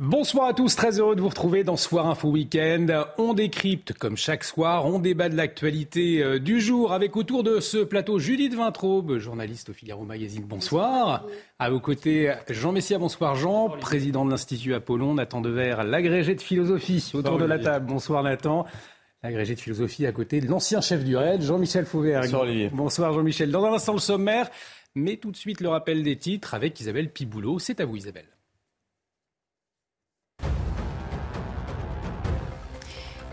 Bonsoir à tous, très heureux de vous retrouver dans Soir Info Week-end. On décrypte, comme chaque soir, on débat de l'actualité euh, du jour avec autour de ce plateau Judith Vintraube, journaliste au Figaro Magazine. Bonsoir. À vos côtés, Jean Messia, bonsoir Jean, président de l'Institut Apollon, Nathan Dever, l'agrégé de philosophie autour de la table. Bonsoir Nathan. L'agrégé de philosophie à côté de l'ancien chef du RAID, Jean-Michel Fauvert. Bonsoir Olivier. Bonsoir Jean-Michel. Dans un instant le sommaire, mais tout de suite le rappel des titres avec Isabelle Piboulot. C'est à vous Isabelle.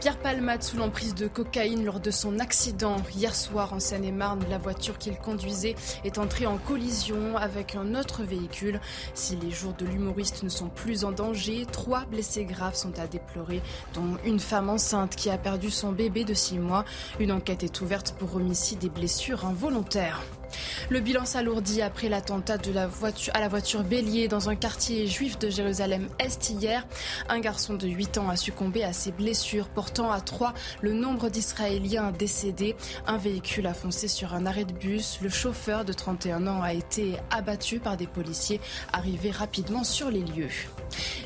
Pierre Palmade sous l'emprise de cocaïne lors de son accident hier soir en Seine-et-Marne. La voiture qu'il conduisait est entrée en collision avec un autre véhicule. Si les jours de l'humoriste ne sont plus en danger, trois blessés graves sont à déplorer, dont une femme enceinte qui a perdu son bébé de six mois. Une enquête est ouverte pour homicide et blessures involontaires. Le bilan s'alourdit après l'attentat à la voiture bélier dans un quartier juif de Jérusalem-Est hier. Un garçon de 8 ans a succombé à ses blessures, portant à 3 le nombre d'Israéliens décédés. Un véhicule a foncé sur un arrêt de bus. Le chauffeur de 31 ans a été abattu par des policiers arrivés rapidement sur les lieux.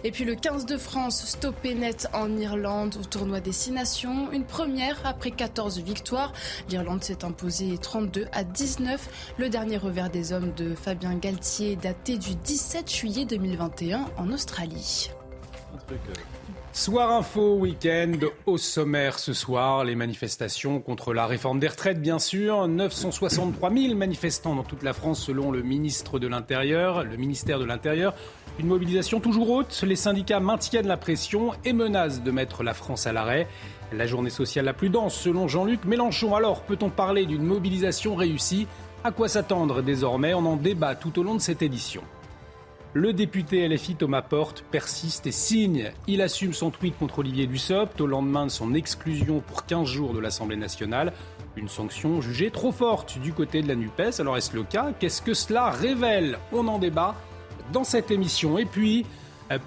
Et puis le 15 de France stoppé net en Irlande au tournoi Destination. Une première après 14 victoires. L'Irlande s'est imposée 32 à 19. Le dernier revers des hommes de Fabien Galtier daté du 17 juillet 2021 en Australie. Soir info, week-end, au sommaire ce soir, les manifestations contre la réforme des retraites, bien sûr. 963 000 manifestants dans toute la France selon le ministre de l'Intérieur, le ministère de l'Intérieur. Une mobilisation toujours haute. Les syndicats maintiennent la pression et menacent de mettre la France à l'arrêt. La journée sociale la plus dense selon Jean-Luc Mélenchon. Alors, peut-on parler d'une mobilisation réussie? À quoi s'attendre désormais On en débat tout au long de cette édition. Le député LFI Thomas Porte persiste et signe. Il assume son tweet contre Olivier Dussopt au lendemain de son exclusion pour 15 jours de l'Assemblée nationale. Une sanction jugée trop forte du côté de la NUPES. Alors est-ce le cas? Qu'est-ce que cela révèle? On en débat dans cette émission. Et puis,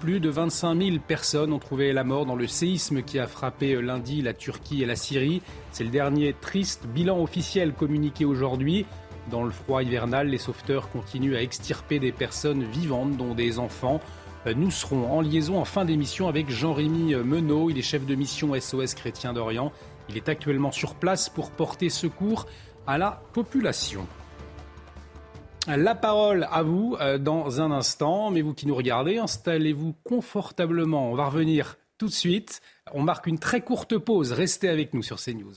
plus de 25 000 personnes ont trouvé la mort dans le séisme qui a frappé lundi la Turquie et la Syrie. C'est le dernier triste bilan officiel communiqué aujourd'hui. Dans le froid hivernal, les sauveteurs continuent à extirper des personnes vivantes, dont des enfants. Nous serons en liaison en fin d'émission avec Jean-Rémy Menot. Il est chef de mission SOS Chrétien d'Orient. Il est actuellement sur place pour porter secours à la population. La parole à vous euh, dans un instant, mais vous qui nous regardez, installez-vous confortablement. On va revenir tout de suite. On marque une très courte pause. Restez avec nous sur CNews.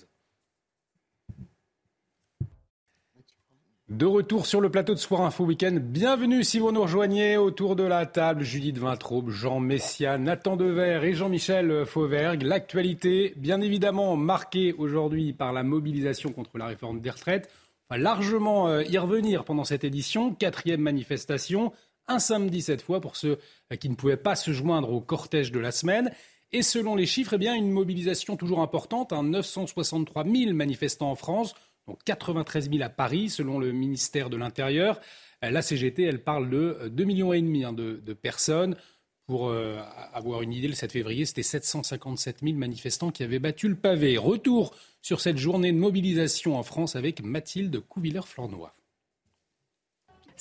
De retour sur le plateau de Soir Info Week-end. Bienvenue si vous nous rejoignez autour de la table. Judith Vintraube, Jean Messia, Nathan Dever et Jean-Michel Fauvergue. L'actualité, bien évidemment, marquée aujourd'hui par la mobilisation contre la réforme des retraites. On va largement euh, y revenir pendant cette édition. Quatrième manifestation, un samedi cette fois pour ceux euh, qui ne pouvaient pas se joindre au cortège de la semaine. Et selon les chiffres, eh bien, une mobilisation toujours importante, 963 000 manifestants en France donc 93 000 à Paris, selon le ministère de l'Intérieur. Euh, la CGT, elle parle de 2,5 millions et demi hein, de, personnes. Pour euh, avoir une idée, le 7 février, c'était 757 000 manifestants qui avaient battu le pavé. Retour sur cette journée de mobilisation en France avec Mathilde Couvilleur-Flornois.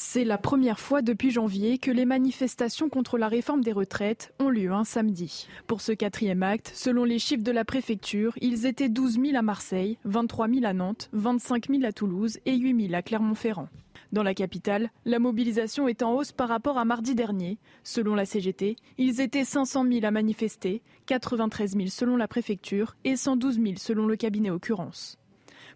C'est la première fois depuis janvier que les manifestations contre la réforme des retraites ont lieu un samedi. Pour ce quatrième acte, selon les chiffres de la préfecture, ils étaient 12 000 à Marseille, 23 000 à Nantes, 25 000 à Toulouse et 8 000 à Clermont-Ferrand. Dans la capitale, la mobilisation est en hausse par rapport à mardi dernier. Selon la CGT, ils étaient 500 000 à manifester, 93 000 selon la préfecture et 112 000 selon le cabinet occurrence.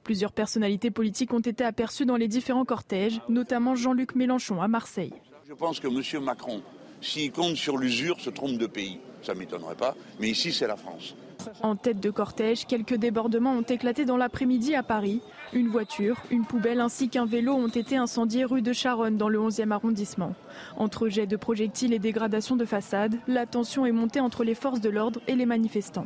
Plusieurs personnalités politiques ont été aperçues dans les différents cortèges, notamment Jean-Luc Mélenchon à Marseille. Je pense que M. Macron, s'il compte sur l'usure, se trompe de pays. Ça ne m'étonnerait pas, mais ici c'est la France. En tête de cortège, quelques débordements ont éclaté dans l'après-midi à Paris. Une voiture, une poubelle ainsi qu'un vélo ont été incendiés rue de Charonne dans le 11e arrondissement. Entre jets de projectiles et dégradations de façades, la tension est montée entre les forces de l'ordre et les manifestants.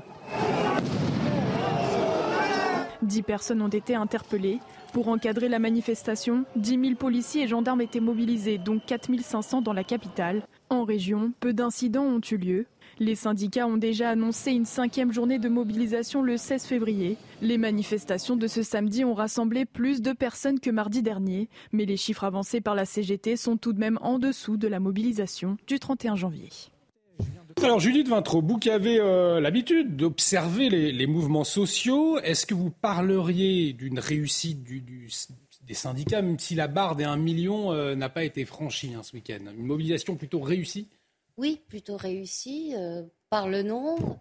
Dix personnes ont été interpellées. Pour encadrer la manifestation, 10 000 policiers et gendarmes étaient mobilisés, dont 4 500 dans la capitale. En région, peu d'incidents ont eu lieu. Les syndicats ont déjà annoncé une cinquième journée de mobilisation le 16 février. Les manifestations de ce samedi ont rassemblé plus de personnes que mardi dernier, mais les chiffres avancés par la CGT sont tout de même en dessous de la mobilisation du 31 janvier. Alors Judith Vintraud, vous qui avez euh, l'habitude d'observer les, mouvements sociaux, est-ce que vous parleriez d'une réussite des syndicats, même si la barre des 1 million euh, n'a pas été franchie hein, ce week-end? Une mobilisation plutôt réussie? Oui, plutôt réussie euh, par le nombre,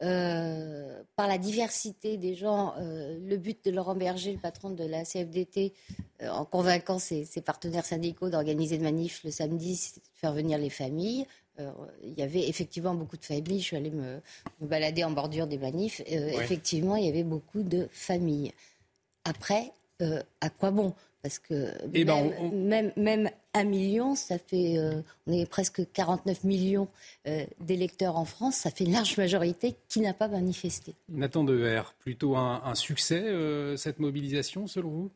par la diversité des gens. le but de Laurent Berger, le patron de la CFDT, en convainquant ses, partenaires syndicaux d'organiser une manif le samedi, c'est de faire venir les familles. Euh, il y avait effectivement beaucoup de familles. Je suis allée me, balader en bordure des manifs. Euh, effectivement, il y avait beaucoup de familles. Après, euh, à quoi bon? Parce que eh ben, même, même, un million, ça fait. on est presque 49 millions d'électeurs en France. Ça fait une large majorité qui n'a pas manifesté. Nathan Dever, plutôt un succès, cette mobilisation, selon vous?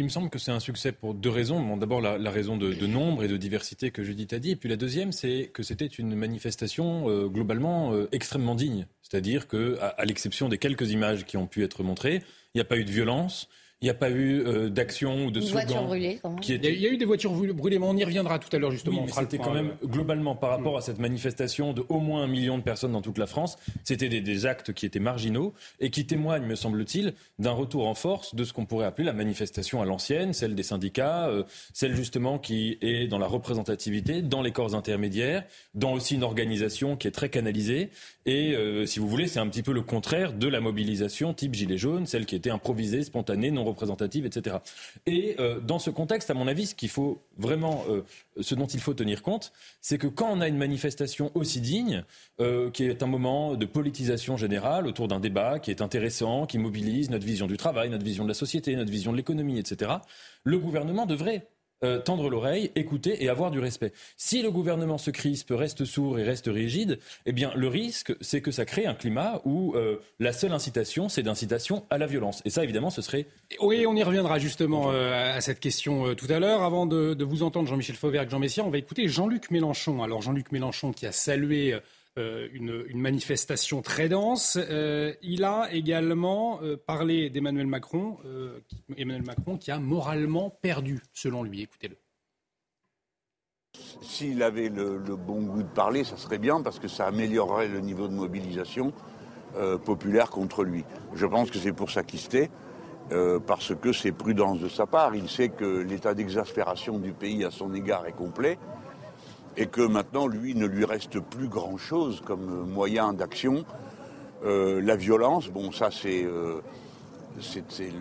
Il me semble que c'est un succès pour deux raisons. D'abord, la, raison de, nombre et de diversité que Judith a dit. Et puis la deuxième, c'est que c'était une manifestation euh, globalement euh, extrêmement digne. C'est-à-dire qu'à à, l'exception des quelques images qui ont pu être montrées, il n'y a pas eu de violence, il n'y a pas eu euh, d'action ou de slogan. brûlée, qui Il y a eu des voitures brûlées, mais on y reviendra tout à l'heure justement. Oui, c'était quand même globalement par rapport à cette manifestation de au moins un million de personnes dans toute la France, c'était des, actes qui étaient marginaux et qui témoignent, me semble-t-il, d'un retour en force de ce qu'on pourrait appeler la manifestation à l'ancienne, celle des syndicats, euh, celle justement qui est dans la représentativité, dans les corps intermédiaires, dans aussi une organisation qui est très canalisée. Et euh, si vous voulez, c'est un petit peu le contraire de la mobilisation type gilet jaune, celle qui était improvisée, spontanée, non représentative, etc. Et euh, dans ce contexte, à mon avis, ce qu'il faut vraiment, euh, ce dont il faut tenir compte, c'est que quand on a une manifestation aussi digne, euh, qui est un moment de politisation générale autour d'un débat qui est intéressant, qui mobilise notre vision du travail, notre vision de la société, notre vision de l'économie, etc., le gouvernement devrait euh, tendre l'oreille, écouter et avoir du respect. Si le gouvernement se crispe, reste sourd et reste rigide, eh bien le risque, c'est que ça crée un climat où euh, la seule incitation, c'est d'incitation à la violence. Et ça, évidemment, ce serait... Oui, on y reviendra justement euh, à cette question tout à l'heure. Avant de, vous entendre, Jean-Michel Fauvergue, Jean Messia, on va écouter Jean-Luc Mélenchon. Alors Jean-Luc Mélenchon qui a salué euh, une, manifestation très dense. Euh, il a également euh, parlé d'Emmanuel Macron, Emmanuel Macron qui a moralement perdu, selon lui. Écoutez-le. S'il avait le, bon goût de parler, ça serait bien parce que ça améliorerait le niveau de mobilisation populaire contre lui. Je pense que c'est pour ça qu'il parce que c'est prudence de sa part. Il sait que l'état d'exaspération du pays à son égard est complet et que maintenant, lui, ne lui reste plus grand-chose comme moyen d'action. Euh, la violence, bon, ça c'est euh,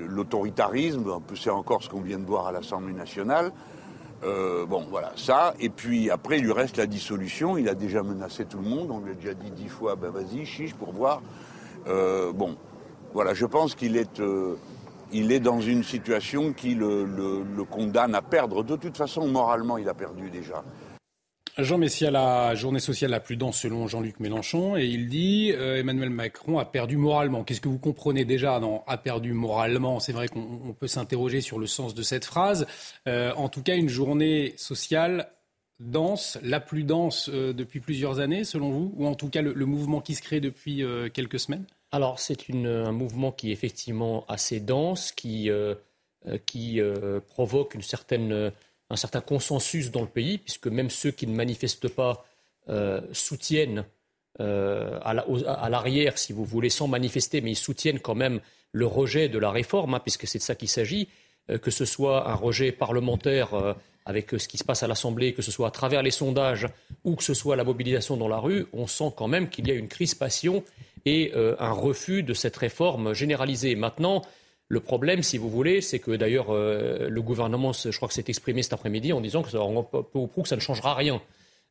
l'autoritarisme, c'est encore ce qu'on vient de voir à l'Assemblée nationale. Euh, bon, voilà, ça. Et puis après, il lui reste la dissolution. Il a déjà menacé tout le monde. On lui a déjà dit dix fois, ben vas-y, chiche pour voir. bon, voilà, je pense qu'il est, est dans une situation qui le condamne à perdre. De toute façon, moralement, il a perdu déjà. Jean Messia, la journée sociale la plus dense selon Jean-Luc Mélenchon, et il dit euh, Emmanuel Macron a perdu moralement. Qu'est-ce que vous comprenez déjà dans a perdu moralement C'est vrai qu'on peut s'interroger sur le sens de cette phrase. Euh, en tout cas, une journée sociale dense, la plus dense euh, depuis plusieurs années, selon vous, ou en tout cas le, mouvement qui se crée depuis quelques semaines? Alors, c'est un mouvement qui est effectivement assez dense, qui, qui provoque une certaine un certain consensus dans le pays, puisque même ceux qui ne manifestent pas euh, soutiennent euh, à l'arrière, si vous voulez, sans manifester, mais ils soutiennent quand même le rejet de la réforme, hein, puisque c'est de ça qu'il s'agit, euh, que ce soit un rejet parlementaire avec ce qui se passe à l'Assemblée, que ce soit à travers les sondages ou que ce soit la mobilisation dans la rue, on sent quand même qu'il y a une crispation et un refus de cette réforme généralisée. Maintenant, le problème, si vous voulez, c'est que d'ailleurs euh, le gouvernement, je crois que s'est exprimé cet après-midi en disant que ça, ou prou ça ne changera rien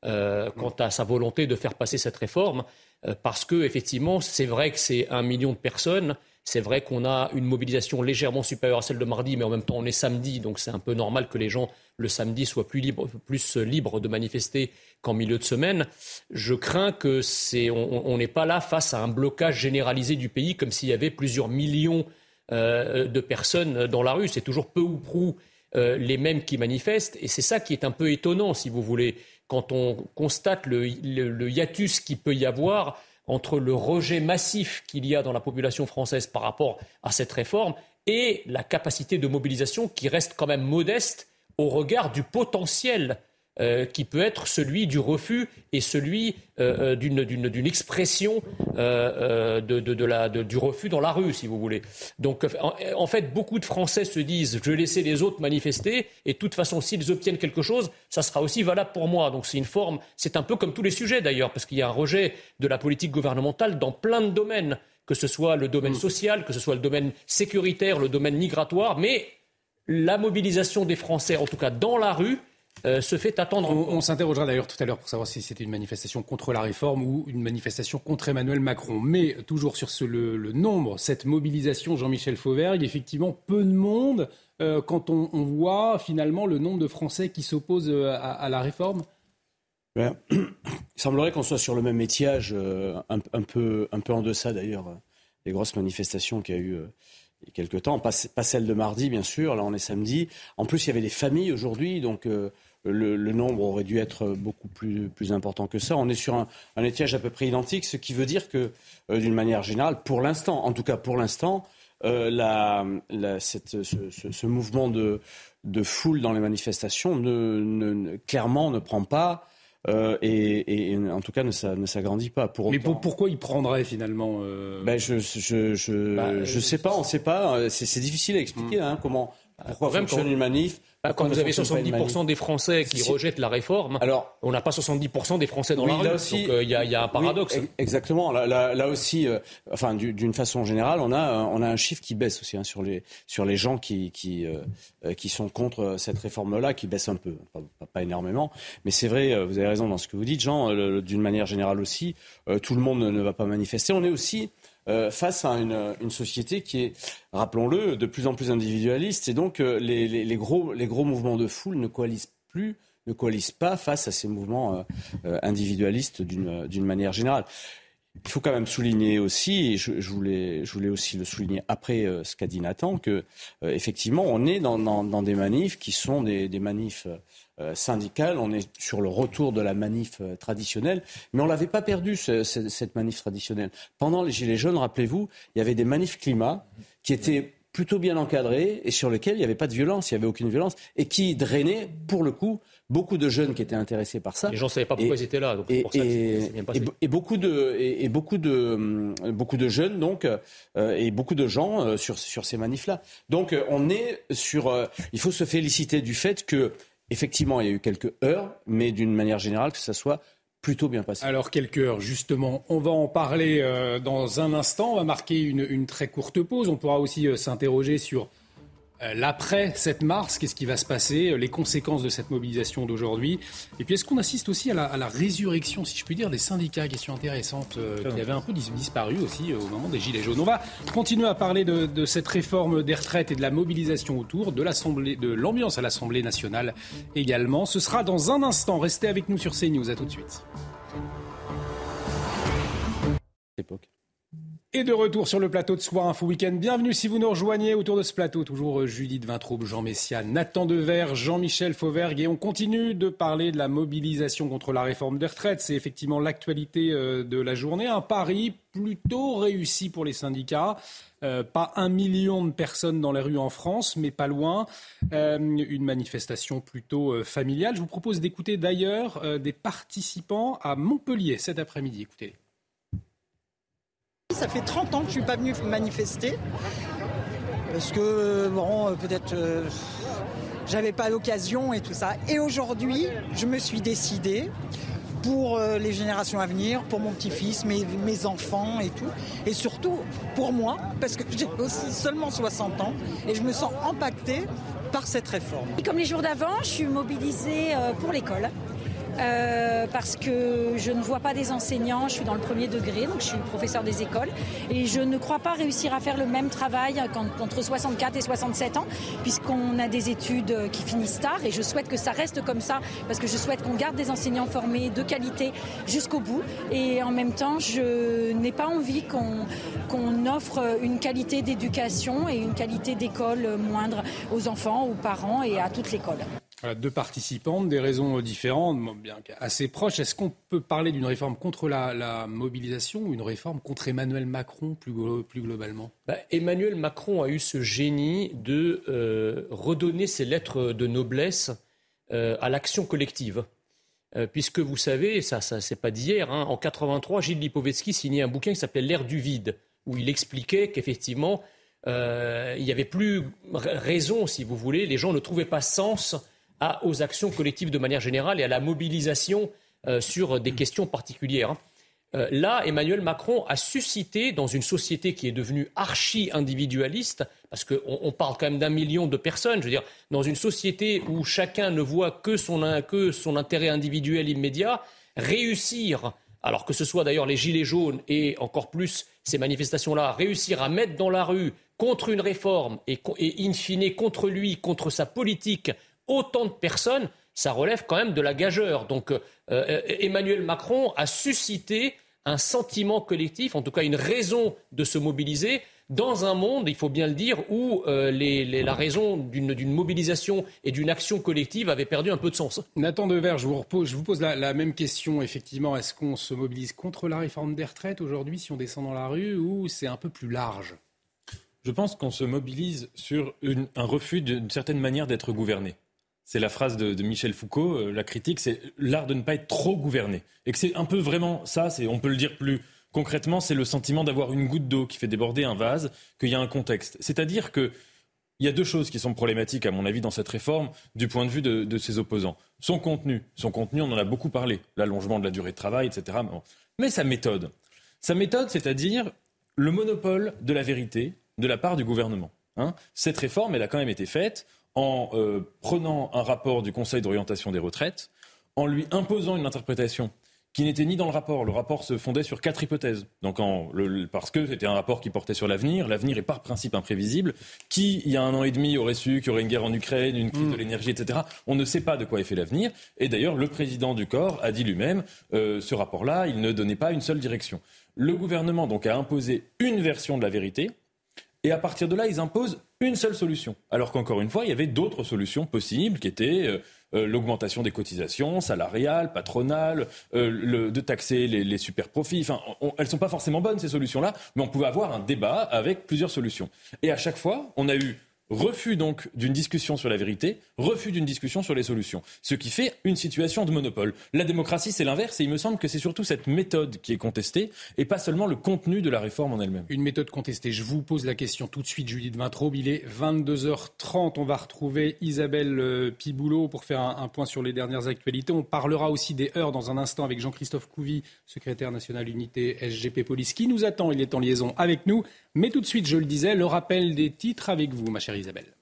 euh, quant à sa volonté de faire passer cette réforme, euh, parce que effectivement, c'est vrai que c'est un million de personnes. C'est vrai qu'on a une mobilisation légèrement supérieure à celle de mardi, mais en même temps on est samedi, donc c'est un peu normal que les gens le samedi soient plus libres, plus libres de manifester qu'en milieu de semaine. Je crains que c'est, on n'est pas là face à un blocage généralisé du pays, comme s'il y avait plusieurs millions de personnes dans la rue. C'est toujours peu ou prou euh, les mêmes qui manifestent. Et c'est ça qui est un peu étonnant, si vous voulez, quand on constate le, hiatus qu'il peut y avoir entre le rejet massif qu'il y a dans la population française par rapport à cette réforme et la capacité de mobilisation qui reste quand même modeste au regard du potentiel euh, qui peut être celui du refus et celui euh, d'une expression de, du refus dans la rue, si vous voulez. Donc, en, fait, beaucoup de Français se disent je vais laisser les autres manifester, et de toute façon, s'ils obtiennent quelque chose, ça sera aussi valable pour moi. Donc, c'est une forme, c'est un peu comme tous les sujets d'ailleurs, parce qu'il y a un rejet de la politique gouvernementale dans plein de domaines que ce soit le domaine mm. social, que ce soit le domaine sécuritaire, le domaine migratoire, mais la mobilisation des Français, en tout cas dans la rue, euh, se fait attendre. On, s'interrogera d'ailleurs tout à l'heure pour savoir si c'était une manifestation contre la réforme ou une manifestation contre Emmanuel Macron. Mais toujours sur le, nombre, cette mobilisation, Jean-Michel Fauvergue, effectivement, peu de monde euh, quand on, voit finalement le nombre de Français qui s'opposent euh, à, la réforme. Ben, il semblerait qu'on soit sur le même étiage, un, peu, un peu en deçà d'ailleurs des grosses manifestations qu'il y a eu il y a quelques temps, pas, celle de mardi bien sûr, là on est samedi. En plus il y avait des familles aujourd'hui, donc euh, le, nombre aurait dû être beaucoup plus, plus important que ça. On est sur un, un étiage à peu près identique, ce qui veut dire que euh, d'une manière générale, pour l'instant, en tout cas pour l'instant, euh, la, cette, ce, mouvement de, de, foule dans les manifestations ne, ne, clairement ne prend pas euh, et, en tout cas ne, s'agrandit pas. Pour Mais pourquoi il prendrait finalement euh ben je je, je, bah, je, sais pas, on sait pas. C'est difficile à expliquer hmm. hein, comment pourquoi fonctionne une manif bah, quand vous avez 70% des Français qui rejettent la réforme, alors, on n'a pas 70% des Français dans la rue. Aussi, donc euh, il y, a un paradoxe. exactement. Là, aussi, euh, enfin, d'une façon générale, on a, on a un chiffre qui baisse aussi hein, sur, les, sur les gens qui, qui, euh, qui sont contre cette réforme-là, qui baisse un peu, pas, énormément. Mais c'est vrai, vous avez raison dans ce que vous dites, Jean, d'une manière générale aussi, tout le monde ne va pas manifester. On est aussi euh, face à une, société qui est, rappelons-le, de plus en plus individualiste. Et donc, euh, les, gros, les gros mouvements de foule ne coalisent plus ne coalisent pas face à ces mouvements euh, individualistes d'une manière générale. Il faut quand même souligner aussi, et je, voulais, je voulais aussi le souligner après ce qu'a dit Nathan, que effectivement, on est dans, dans, des manifs qui sont des, des manifs syndicale. On est sur le retour de la manif euh, traditionnelle. Mais on l'avait pas perdu, cette manif traditionnelle. Pendant les Gilets jaunes, rappelez-vous, il y avait des manifs climat qui étaient plutôt bien encadrés et sur lesquels il n'y avait pas de violence, il n'y avait aucune violence, et qui drainaient, pour le coup, beaucoup de jeunes qui étaient intéressés par ça. Les gens ne savaient pas pourquoi ils étaient là. et, beaucoup de, et, beaucoup de, beaucoup de jeunes, donc, euh, et beaucoup de gens sur, sur ces manifs-là. Donc, on est sur. il faut se féliciter du fait que Effectivement, il y a eu quelques heures, mais d'une manière générale, que ça soit plutôt bien passé. Alors, quelques heures, justement. On va en parler euh, dans un instant. On va marquer une, très courte pause. On pourra aussi euh, s'interroger sur l'après 7 mars, qu'est-ce qui va se passer, euh, les conséquences de cette mobilisation d'aujourd'hui? Et puis est-ce qu'on assiste aussi à la, résurrection, si je puis dire, des syndicats, question intéressante, euh, qui avaient un peu disparu aussi au moment des Gilets jaunes. On va continuer à parler de, cette réforme des retraites et de la mobilisation autour, de l'Assemblée, de l'ambiance à l'Assemblée nationale également. Ce sera dans un instant. Restez avec nous sur CNews. À tout de suite. Époque. Et de retour sur le plateau de Soir Info Week-end. Bienvenue si vous nous rejoignez autour de ce plateau. Toujours euh, Judith Vintraube, Jean Messia, Nathan Dever, Jean-Michel Fauvergue. Et on continue de parler de la mobilisation contre la réforme des retraites. C'est effectivement l'actualité euh, de la journée. Un pari plutôt réussi pour les syndicats. Euh, pas un million de personnes dans les rues en France, mais pas loin. une manifestation plutôt familiale. Je vous propose d'écouter d'ailleurs des participants à Montpellier cet après-midi. Écoutez. Ça fait 30 ans que je suis pas venu manifester. Parce que, bon, peut-être euh, j'avais pas l'occasion et tout ça. Et aujourd'hui, je me suis décidé pour euh, les générations à venir, pour mon petit-fils, mes, mes, enfants et tout. Et surtout pour moi, parce que j'ai aussi seulement 60 ans et je me sens impactée par cette réforme. Comme les jours d'avant, je suis mobilisée euh, pour l'école. Euh, parce que je ne vois pas des enseignants, je suis dans le premier degré, donc je suis professeur des écoles, et je ne crois pas réussir à faire le même travail entre 64 et 67 ans, puisqu'on a des études qui finissent tard, et je souhaite que ça reste comme ça, parce que je souhaite qu'on garde des enseignants formés de qualité jusqu'au bout, et en même temps, je n'ai pas envie qu'on offre une qualité d'éducation et une qualité d'école moindre aux enfants, aux parents et à toute l'école deux participantes, des raisons différentes, bien assez proches. Est-ce qu'on peut parler d'une réforme contre la, mobilisation ou une réforme contre Emmanuel Macron plus, globalement? Bah, Emmanuel Macron a eu ce génie de euh, redonner ses lettres de noblesse à l'action collective. puisque vous savez, ça, ça c'est pas d'hier, hein, en 83, Gilles Lipovetsky signait un bouquin qui s'appelait L'ère du vide, où il expliquait qu'effectivement, il n'y avait plus raison, si vous voulez, les gens ne trouvaient pas sens aux actions collectives de manière générale et à la mobilisation sur des questions particulières. Hein. Euh, là, Emmanuel Macron a suscité, dans une société qui est devenue archi-individualiste, parce qu'on parle quand même d'un million de personnes, je veux dire, dans une société où chacun ne voit que son, que son intérêt individuel immédiat, réussir, alors que ce soit d'ailleurs les Gilets jaunes et encore plus ces manifestations-là, réussir à mettre dans la rue contre une réforme et, et in fine contre lui, contre sa politique, autant de personnes, ça relève quand même de la gageure. Donc euh, euh, Emmanuel Macron a suscité un sentiment collectif, en tout cas une raison de se mobiliser dans un monde, il faut bien le dire, où euh, la raison d'une mobilisation et d'une action collective avait perdu un peu de sens. Nathan Dever, je vous, je vous pose la, même question. Effectivement, est-ce qu'on se mobilise contre la réforme des retraites aujourd'hui si on descend dans la rue ou c'est un peu plus large? Je pense qu'on se mobilise sur un refus d'une certaine manière d'être gouverné. C'est la phrase de, Michel Foucault, euh, la critique, c'est l'art de ne pas être trop gouverné. Et que c'est un peu vraiment ça, on peut le dire plus concrètement, c'est le sentiment d'avoir une goutte d'eau qui fait déborder un vase, qu'il y a un contexte. C'est-à-dire qu'il y a deux choses qui sont problématiques, à mon avis, dans cette réforme, du point de vue de, ses opposants. Son contenu. Son contenu, on en a beaucoup parlé. L'allongement de la durée de travail, etc. Mais sa méthode. Sa méthode, c'est-à-dire le monopole de la vérité de la part du gouvernement. Hein. Cette réforme, elle a quand même été faite en euh, prenant un rapport du Conseil d'orientation des retraites, en lui imposant une interprétation qui n'était ni dans le rapport. Le rapport se fondait sur quatre hypothèses. Donc parce que c'était un rapport qui portait sur l'avenir. L'avenir est par principe imprévisible. Qui, il y a un an et demi, aurait su qu'il y aurait une guerre en Ukraine, une crise de mm. l'énergie, etc. On ne sait pas de quoi est fait l'avenir. Et d'ailleurs, le président du corps a dit lui-même, euh, ce rapport-là, il ne donnait pas une seule direction. Le gouvernement donc a imposé une version de la vérité. Et à partir de là, ils imposent une seule solution. Alors qu'encore une fois, il y avait d'autres solutions possibles qui étaient euh, euh, l'augmentation des cotisations salariales, patronales, euh, de taxer les, super profits. Enfin, elles ne sont pas forcément bonnes ces solutions-là, mais on pouvait avoir un débat avec plusieurs solutions. Et à chaque fois, on a eu Refus donc d'une discussion sur la vérité, refus d'une discussion sur les solutions. Ce qui fait une situation de monopole. La démocratie, c'est l'inverse, et il me semble que c'est surtout cette méthode qui est contestée, et pas seulement le contenu de la réforme en elle-même. Une méthode contestée. Je vous pose la question tout de suite, Judith Vintraube. Il est 22h30. On va retrouver Isabelle euh, Piboulot pour faire un, point sur les dernières actualités. On parlera aussi des heures dans un instant avec Jean-Christophe Couvi, secrétaire national unité SGP Police, qui nous attend. Il est en liaison avec nous. Mais tout de suite, je le disais, le rappel des titres avec vous, ma chère Isabelle.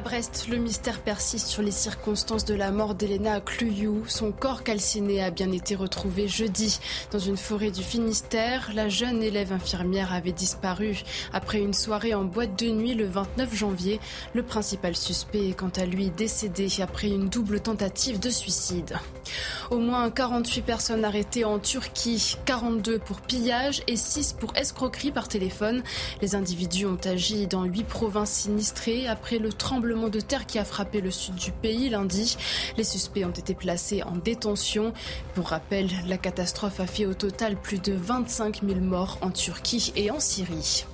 À Brest, le mystère persiste sur les circonstances de la mort d'Elena Cluyou. Son corps calciné a bien été retrouvé jeudi dans une forêt du Finistère. La jeune élève infirmière avait disparu après une soirée en boîte de nuit le 29 janvier. Le principal suspect est quant à lui décédé après une double tentative de suicide. Au moins 48 personnes arrêtées en Turquie, 42 pour pillage et 6 pour escroquerie par téléphone. Les individus ont agi dans 8 provinces sinistrées après le tremblement tremblement de terre qui a frappé le sud du pays lundi. Les suspects ont été placés en détention. Pour rappel, la catastrophe a fait au total plus de 25 000 morts en Turquie et en Syrie.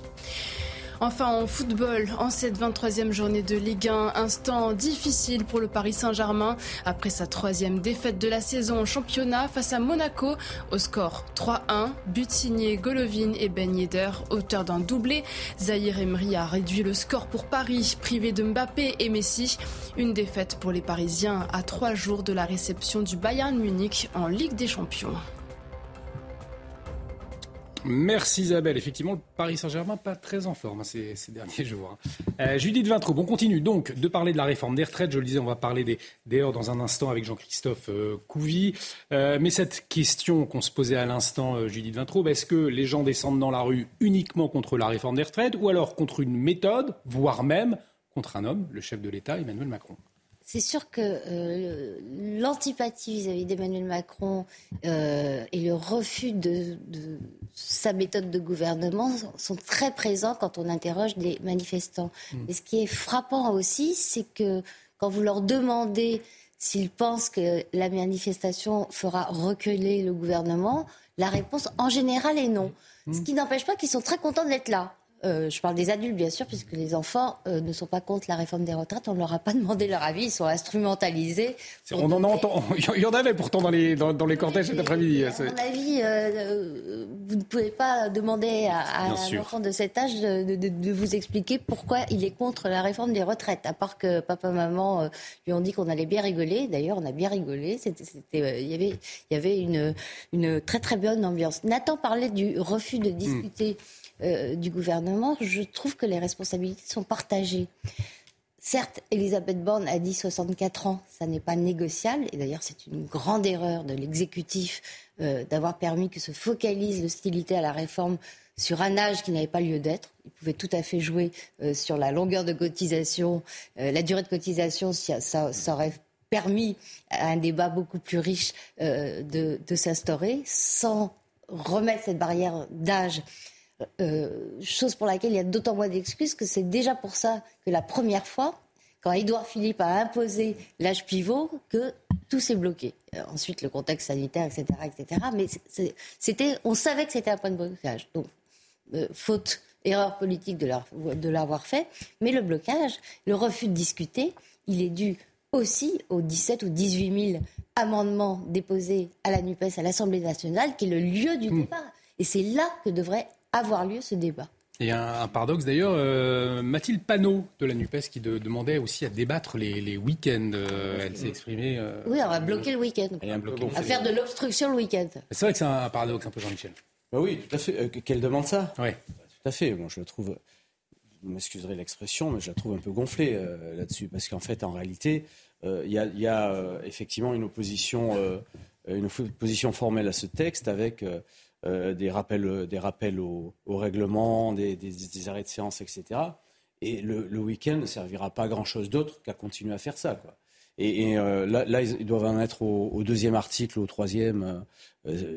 Enfin, en football, en cette 23e journée de Ligue 1, instant difficile pour le Paris Saint-Germain après sa troisième défaite de la saison en championnat face à Monaco au score 3-1. But signé Golovin et Ben Yedder, auteur d'un doublé. Zahir Emery a réduit le score pour Paris, privé de Mbappé et Messi. Une défaite pour les Parisiens à trois jours de la réception du Bayern Munich en Ligue des Champions. Merci Isabelle. Effectivement, le Paris Saint-Germain pas très en forme hein, ces, derniers jours. Hein. Euh, Judith Vintraud, on continue donc de parler de la réforme des retraites. Je le disais, on va parler des, dans un instant avec Jean-Christophe euh, Couvi. Euh, mais cette question qu'on se posait à l'instant, Judith Vintraud, est-ce que les gens descendent dans la rue uniquement contre la réforme des retraites ou alors contre une méthode, voire même contre un homme, le chef de l'État, Emmanuel Macron? C'est sûr que euh, l'antipathie vis-à-vis d'Emmanuel Macron euh, et le refus de, sa méthode de gouvernement sont très présents quand on interroge des manifestants. Mm. Et ce qui est frappant aussi, c'est que quand vous leur demandez s'ils pensent que la manifestation fera reculer le gouvernement, la réponse en général est non. Mm. Ce qui n'empêche pas qu'ils sont très contents d'être là. Euh, je parle des adultes, bien sûr, puisque les enfants euh, ne sont pas contre la réforme des retraites. On ne leur a pas demandé leur avis. Ils sont instrumentalisés. On en entend. Il y en avait pourtant dans les, dans, les cortèges cet après-midi. À mon avis, euh, vous ne pouvez pas demander à, un enfant de cet âge de, vous expliquer pourquoi il est contre la réforme des retraites. À part que papa, maman lui ont dit qu'on allait bien rigoler. D'ailleurs, on a bien rigolé. C'était, il y avait, il y avait une, une très très bonne ambiance. Nathan parlait du refus de discuter. Hmm. Euh, du gouvernement, je trouve que les responsabilités sont partagées. Certes, Elisabeth Borne a dit 64 ans, ça n'est pas négociable. Et d'ailleurs, c'est une grande erreur de l'exécutif euh, d'avoir permis que se focalise l'hostilité à la réforme sur un âge qui n'avait pas lieu d'être. Il pouvait tout à fait jouer euh, sur la longueur de cotisation, la durée de cotisation, ça, ça, aurait permis à un débat beaucoup plus riche de, de s'instaurer sans remettre cette barrière d'âge euh, chose pour laquelle il y a d'autant moins d'excuses que c'est déjà pour ça que la première fois, quand Édouard Philippe a imposé l'âge pivot, que tout s'est bloqué. Euh, ensuite, le contexte sanitaire, etc., etc. Mais c'était, on savait que c'était un point de blocage. Donc, euh, faute, erreur politique de l'avoir fait. Mais le blocage, le refus de discuter, il est dû aussi aux 17 ou 18 000 amendements déposés à la NUPES, à l'Assemblée nationale, qui est le lieu du hmm. débat. Et c'est là que devrait avoir lieu ce débat. Et un, un paradoxe d'ailleurs, euh, Mathilde Panot de la NUPES qui demandait aussi à débattre les, week-ends. Euh, elle s'est exprimée. Euh, oui, on va bloquer le week-end. À faire de l'obstruction le week-end. C'est vrai que c'est un, paradoxe un peu, Jean-Michel. Bah oui, tout à fait. Qu'elle demande ça Oui. Tout à fait. Moi, je la trouve. Vous m'excuserez l'expression, mais je la trouve un peu gonflée là-dessus. Parce qu'en fait, en réalité, il y a, y a effectivement une opposition, une opposition formelle à ce texte avec euh, des rappels, euh, des rappels au, règlement, des, arrêts de séance, etc. Et le, week-end ne servira pas à grand-chose d'autre qu'à continuer à faire ça. Et, euh, là, ils doivent en être au, deuxième article, au troisième.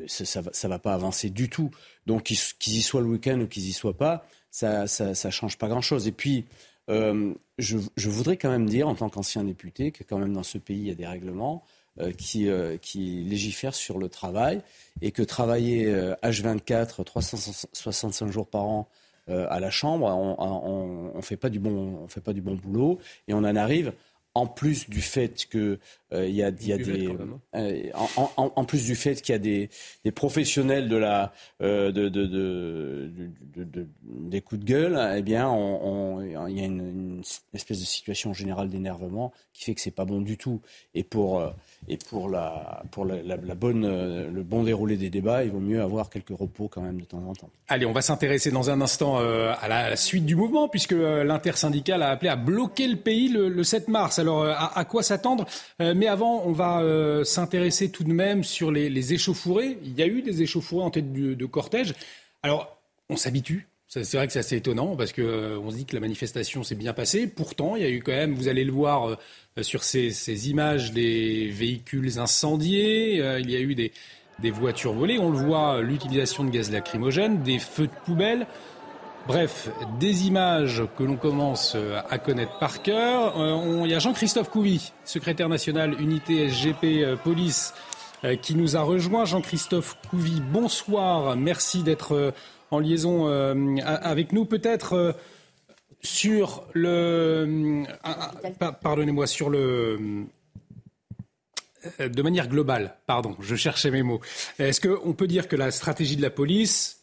ça ne va, pas avancer du tout. Donc qu'ils y soient le week-end ou qu'ils y soient pas, ça ne change pas grand-chose. Et puis, je, je, voudrais quand même dire, en tant qu'ancien député, que quand même dans ce pays, il y a des règlements. Euh, qui, euh, légifère sur le travail et que travailler H24, euh, 365 jours par an à la Chambre, on ne fait, pas du bon, on fait pas du bon boulot et on en arrive en plus du fait que il y a, des en, plus du fait qu'il y a des, des, professionnels de la de, de, de, des coups de gueule eh bien il y a une, une, espèce de situation générale d'énervement qui fait que c'est pas bon du tout et pour et pour, la, pour la, bonne, euh, le bon déroulé des débats, il vaut mieux avoir quelques repos quand même de temps en temps. Allez, on va s'intéresser dans un instant euh, à, la, suite du mouvement, puisque euh, l'intersyndicale a appelé à bloquer le pays le, 7 mars. Alors, à, quoi s'attendre Mais avant, on va s'intéresser tout de même sur les, échauffourées. Il y a eu des échauffourées en tête de, cortège. Alors, on s'habitue c'est vrai que c'est assez étonnant parce que euh, on se dit que la manifestation s'est bien passée. Pourtant, il y a eu quand même, vous allez le voir euh, sur ces, images, des véhicules incendiés. Euh, il y a eu des, voitures volées. On le voit, l'utilisation de gaz lacrymogène, des feux de poubelle. Bref, des images que l'on commence à connaître par cœur. il y a Jean-Christophe Couvi, secrétaire national unité SGP Police, qui nous a rejoint. Jean-Christophe Couvi, bonsoir. Merci d'être en liaison euh, avec nous. Peut-être euh, sur le. Euh, pardonnez-moi, sur le. De manière globale, pardon, je cherchais mes mots. Est-ce qu'on peut dire que la stratégie de la police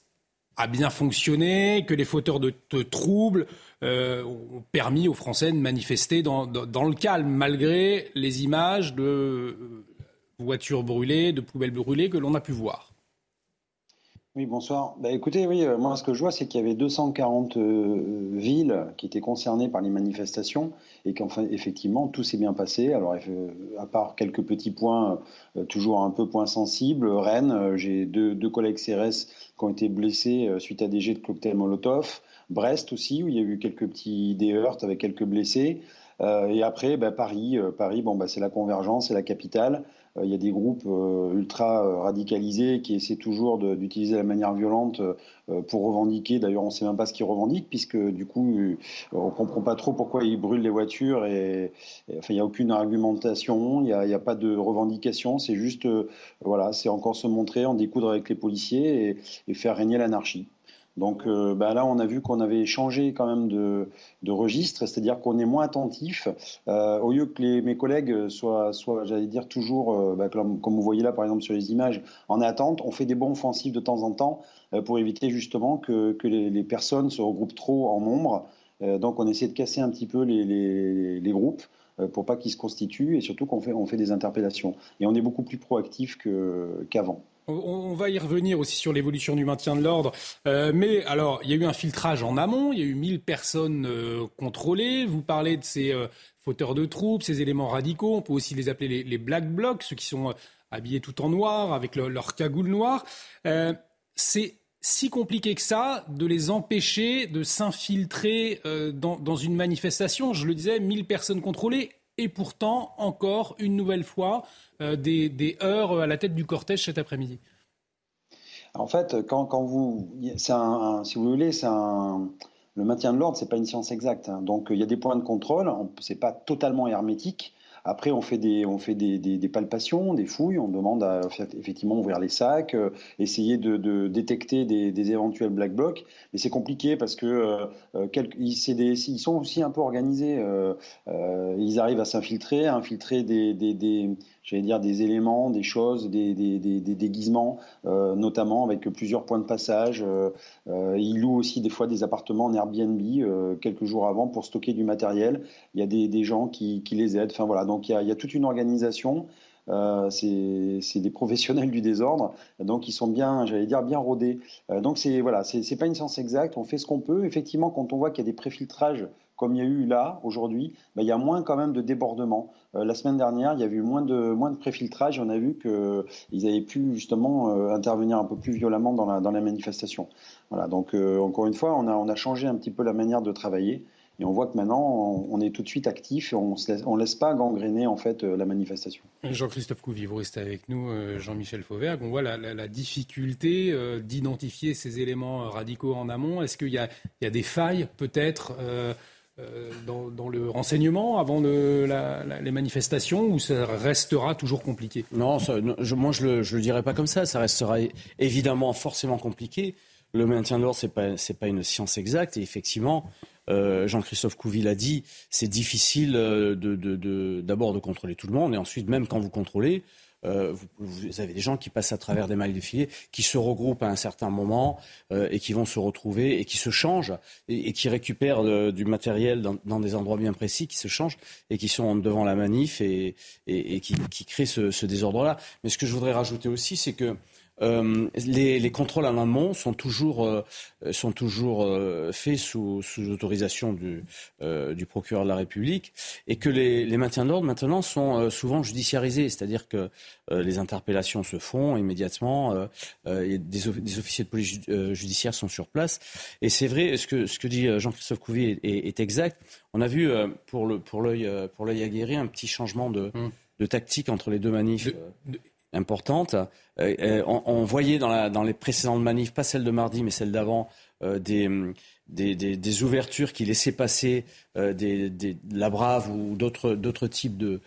a bien fonctionné, que les fauteurs de, troubles ont permis aux Français de manifester dans, le calme, malgré les images de voitures brûlées, de poubelles brûlées que l'on a pu voir oui, bonsoir. Bah, écoutez, oui, euh, moi ce que je vois, c'est qu'il y avait 240 euh, villes qui étaient concernées par les manifestations et qu'enfin, effectivement, tout s'est bien passé. Alors, euh, à part quelques petits points, toujours un peu points sensibles, Rennes, j'ai deux, deux, collègues CRS qui ont été blessés suite à des jets de cocktail Molotov. Brest aussi, où il y a eu quelques petits des heurts avec quelques blessés. et après, bah, Paris, Paris, bon, bah, c'est la convergence, c'est la capitale. Euh, il y a des groupes euh, ultra euh, radicalisés qui essaient toujours d'utiliser la manière violente pour revendiquer. D'ailleurs, on ne sait même pas ce qu'ils revendiquent, puisque du coup, on ne comprend pas trop pourquoi ils brûlent les voitures. Il n'y a aucune argumentation, il n'y a, pas de revendication. C'est juste, voilà, c'est encore se montrer, en découdre avec les policiers et, faire régner l'anarchie. Donc bah là, on a vu qu'on avait changé quand même de, registre, c'est-à-dire qu'on est moins attentif. au lieu que mes collègues soient, j'allais dire, toujours, bah, comme, vous voyez là par exemple sur les images, en attente, on fait des bons offensifs de temps en temps pour éviter justement que, les, personnes se regroupent trop en nombre. donc on essaie de casser un petit peu les, groupes. Euh, pour pas qu'ils se constituent et surtout qu'on fait, on fait des interpellations. Et on est beaucoup plus proactif qu'avant. On va y revenir aussi sur l'évolution du maintien de l'ordre. Euh, mais alors, il y a eu un filtrage en amont, il y a eu 1000 personnes euh, contrôlées. Vous parlez de ces fauteurs de troupes, ces éléments radicaux. On peut aussi les appeler les, black blocs, ceux qui sont habillés tout en noir, avec leur cagoule noire. C'est si compliqué que ça de les empêcher de s'infiltrer euh, dans, une manifestation. Je le disais, 1000 personnes contrôlées et pourtant, encore une nouvelle fois, euh, des, heures à la tête du cortège cet après-midi. En fait, quand, vous, un, si vous voulez, un, le maintien de l'ordre, c'est pas une science exacte. Hein. Donc, il y a des points de contrôle, c'est pas totalement hermétique. Après, on fait des, on fait des, des, palpations, des fouilles, on demande à effectivement ouvrir les sacs, euh, essayer de, détecter des, éventuels black blocs. Mais c'est compliqué parce que euh, euh ils, sont aussi un peu organisés. Ils arrivent à s'infiltrer, à infiltrer des, j'allais dire, des éléments, des choses, des, déguisements, euh, notamment avec plusieurs points de passage. Euh, euh, ils louent aussi des fois des appartements en Airbnb quelques jours avant pour stocker du matériel. Il y a des, gens qui, les aident. Enfin voilà, donc il y a, toute une organisation. c'est des professionnels du désordre, donc ils sont bien, j'allais dire, bien rodés. donc c'est voilà, c'est pas une science exacte. On fait ce qu'on peut. Effectivement, quand on voit qu'il y a des préfiltrages comme il y a eu là aujourd'hui, ben, il y a moins quand même de débordements. Euh, la semaine dernière, il y a eu moins de, moins de préfiltrage. On a vu qu'ils avaient pu justement euh, intervenir un peu plus violemment dans la, dans la manifestation. Voilà, donc euh, encore une fois, on a, on a changé un petit peu la manière de travailler. Et on voit que maintenant, on est tout de suite actif et on ne laisse, laisse, pas gangréner en fait la manifestation. Jean-Christophe Couvi, vous restez avec nous, Jean-Michel Fauvergue. On voit la, la, difficulté d'identifier ces éléments radicaux en amont. Est-ce qu'il y, y, a des failles peut-être dans, le renseignement avant les manifestations ou ça restera toujours compliqué? Non, moi je le, le dirais pas comme ça. Ça restera évidemment forcément compliqué. Le maintien de l'ordre, c'est pas pas une science exacte et effectivement. Euh, Jean-Christophe Couville a dit, c'est difficile euh, d'abord de contrôler tout le monde et ensuite même quand vous contrôlez, euh, vous, avez des gens qui passent à travers des mailles de filet, qui se regroupent à un certain moment euh, et qui vont se retrouver et qui se changent et, qui récupèrent euh, du matériel dans, des endroits bien précis, qui se changent et qui sont devant la manif et, qui, créent ce, ce désordre-là. Mais ce que je voudrais rajouter aussi, c'est que euh, les, contrôles en amont sont toujours, euh, sont toujours euh, faits sous, sous autorisation du, du, procureur de la République et que les, les maintiens d'ordre maintenant sont souvent judiciarisés, c'est-à-dire que les interpellations se font immédiatement, des, des, officiers de police judiciaire sont sur place et c'est vrai, ce que, ce que dit Jean-Christophe Couvier est, exact. On a vu pour l'œil pour aguerri un petit changement de, mmh. de tactique entre les deux manifs importante. Euh, euh, on, voyait dans, la, dans, les précédentes manifs, pas celle de mardi, mais celle d'avant, euh, des, ouvertures qui laissaient passer des, la Brave ou d'autres types de,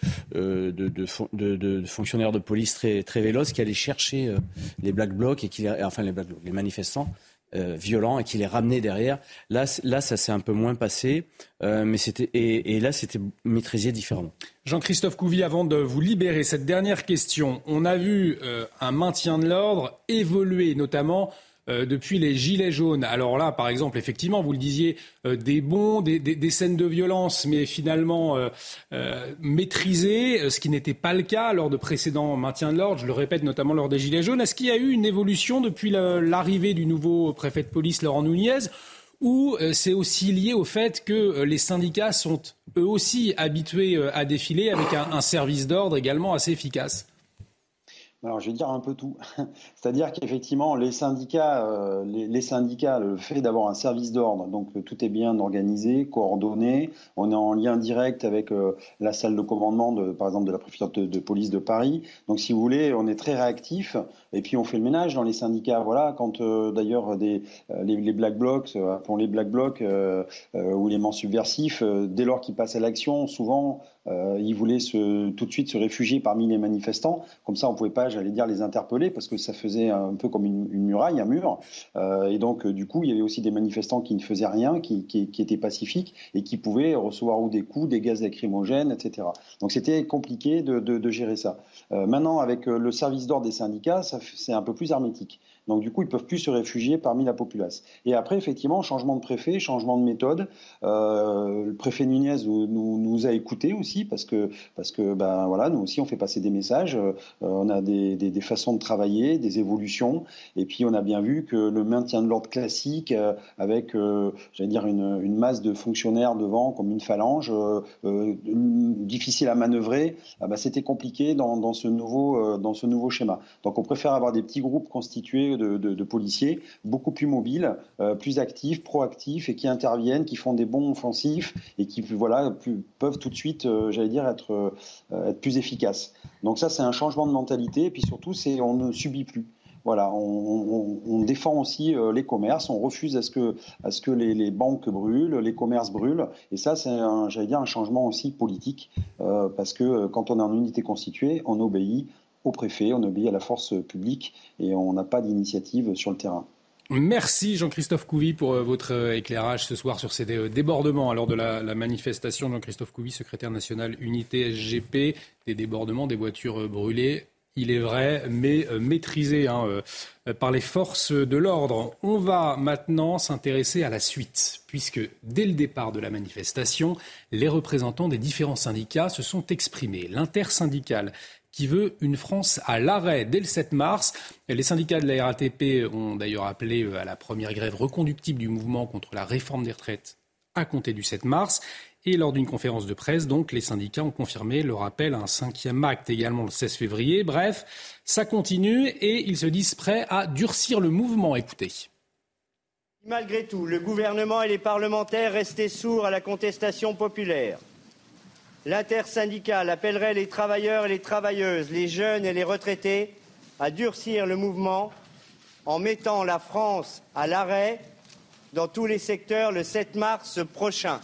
fonctionnaires de police très, très véloces qui allaient chercher les Black Blocs, et qui, enfin les, les manifestants, euh, violent et qui les ramenait derrière. Là, là ça s'est un peu moins passé, euh, mais c'était et, là, c'était maîtrisé différemment. Jean-Christophe Couvi, avant de vous libérer, cette dernière question. On a vu euh, un maintien de l'ordre évoluer, notamment euh, depuis les Gilets jaunes. Alors là, par exemple, effectivement, vous le disiez, euh, des bons, des, scènes de violence, mais finalement euh, maîtrisées, ce qui n'était pas le cas lors de précédents maintiens de l'ordre, je le répète, notamment lors des Gilets jaunes. Est-ce qu'il y a eu une évolution depuis l'arrivée du nouveau préfet de police, Laurent Nunez ou c'est aussi lié au fait que les syndicats sont eux aussi habitués à défiler avec un service d'ordre également assez efficace? Alors, je vais dire un peu tout. C'est-à-dire qu'effectivement, les syndicats, euh, les, syndicats, le fait d'avoir un service d'ordre, donc euh, tout est bien organisé, coordonné. On est en lien direct avec euh, la salle de commandement, de, par exemple, de la préfecture de, police de Paris. Donc, si vous voulez, on est très réactif. Et puis, on fait le ménage dans les syndicats. Voilà, quand d'ailleurs des les, les, black blocs, appelons les black blocs ou les subversifs, dès lors qu'ils passent à l'action, souvent Euh, ils voulaient tout de suite se réfugier parmi les manifestants. Comme ça, on pouvait pas, j'allais dire, les interpeller parce que ça faisait un peu comme une, muraille, un mur. Euh, et donc, du coup, il y avait aussi des manifestants qui ne faisaient rien, qui, étaient pacifiques et qui pouvaient recevoir ou des coups, des gaz lacrymogènes, etc. Donc, c'était compliqué de, gérer ça. Euh, maintenant, avec le service d'ordre des syndicats, c'est un peu plus hermétique. Donc du coup, ils peuvent plus se réfugier parmi la populace. Et après, effectivement, changement de préfet, changement de méthode. Euh, le préfet Nunez nous, a écoutés aussi parce que parce que ben voilà, nous aussi on fait passer des messages. Euh, on a des, des, façons de travailler, des évolutions. Et puis on a bien vu que le maintien de l'ordre classique euh, avec, j'allais dire une, une, masse de fonctionnaires devant comme une phalange, difficile à manœuvrer, ah ben, c'était compliqué dans, dans, ce nouveau dans ce nouveau schéma. Donc on préfère avoir des petits groupes constitués de, policiers, beaucoup plus mobiles, euh, plus actifs, proactifs et qui interviennent, qui font des bons offensifs et qui voilà, peuvent tout de suite, euh, j'allais dire, être, euh, être plus efficaces. Donc ça, c'est un changement de mentalité et puis surtout, c'est on ne subit plus. Voilà, on, défend aussi les commerces, on refuse à ce que, à ce que les, banques brûlent, les commerces brûlent. Et ça, c'est, j'allais dire, un changement aussi politique, parce que quand on est en unité constituée, on obéit au préfet, on obéit à la force publique et on n'a pas d'initiative sur le terrain. Merci Jean-Christophe Couvi pour euh, votre euh, éclairage ce soir sur ces débordements lors de la, manifestation. Jean-Christophe Couvi, secrétaire national unité SGP, des débordements, des voitures euh, brûlées, il est vrai, mais maîtrisés hein, par les forces de l'ordre. On va maintenant s'intéresser à la suite, puisque dès le départ de la manifestation, les représentants des différents syndicats se sont exprimés. L'intersyndicale qui veut une France à l'arrêt dès le 7 mars. Les syndicats de la RATP ont d'ailleurs appelé euh, à la première grève reconductible du mouvement contre la réforme des retraites à compter du 7 mars. Et lors d'une conférence de presse, donc, les syndicats ont confirmé leur appel à un cinquième acte également le 16 février. Bref, ça continue et ils se disent prêts à durcir le mouvement. Écoutez. Malgré tout, le gouvernement et les parlementaires restaient sourds à la contestation populaire. L'intersyndicale appellerait les travailleurs et les travailleuses, les jeunes et les retraités à durcir le mouvement en mettant la France à l'arrêt dans tous les secteurs le 7 mars prochain.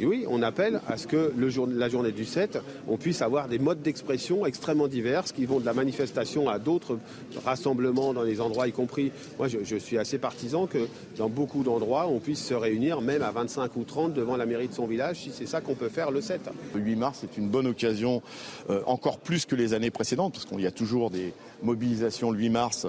Et oui, on appelle à ce que la journée du 7, on puisse avoir des modes d'expression extrêmement divers qui vont de la manifestation à d'autres rassemblements dans les endroits, y compris. Moi, je, suis assez partisan que dans beaucoup d'endroits, on puisse se réunir même à 25 ou 30 devant la mairie de son village, si c'est ça qu'on peut faire le 7. Le 8 mars est une bonne occasion, euh, encore plus que les années précédentes, parce qu'il y a toujours des mobilisations le 8 mars.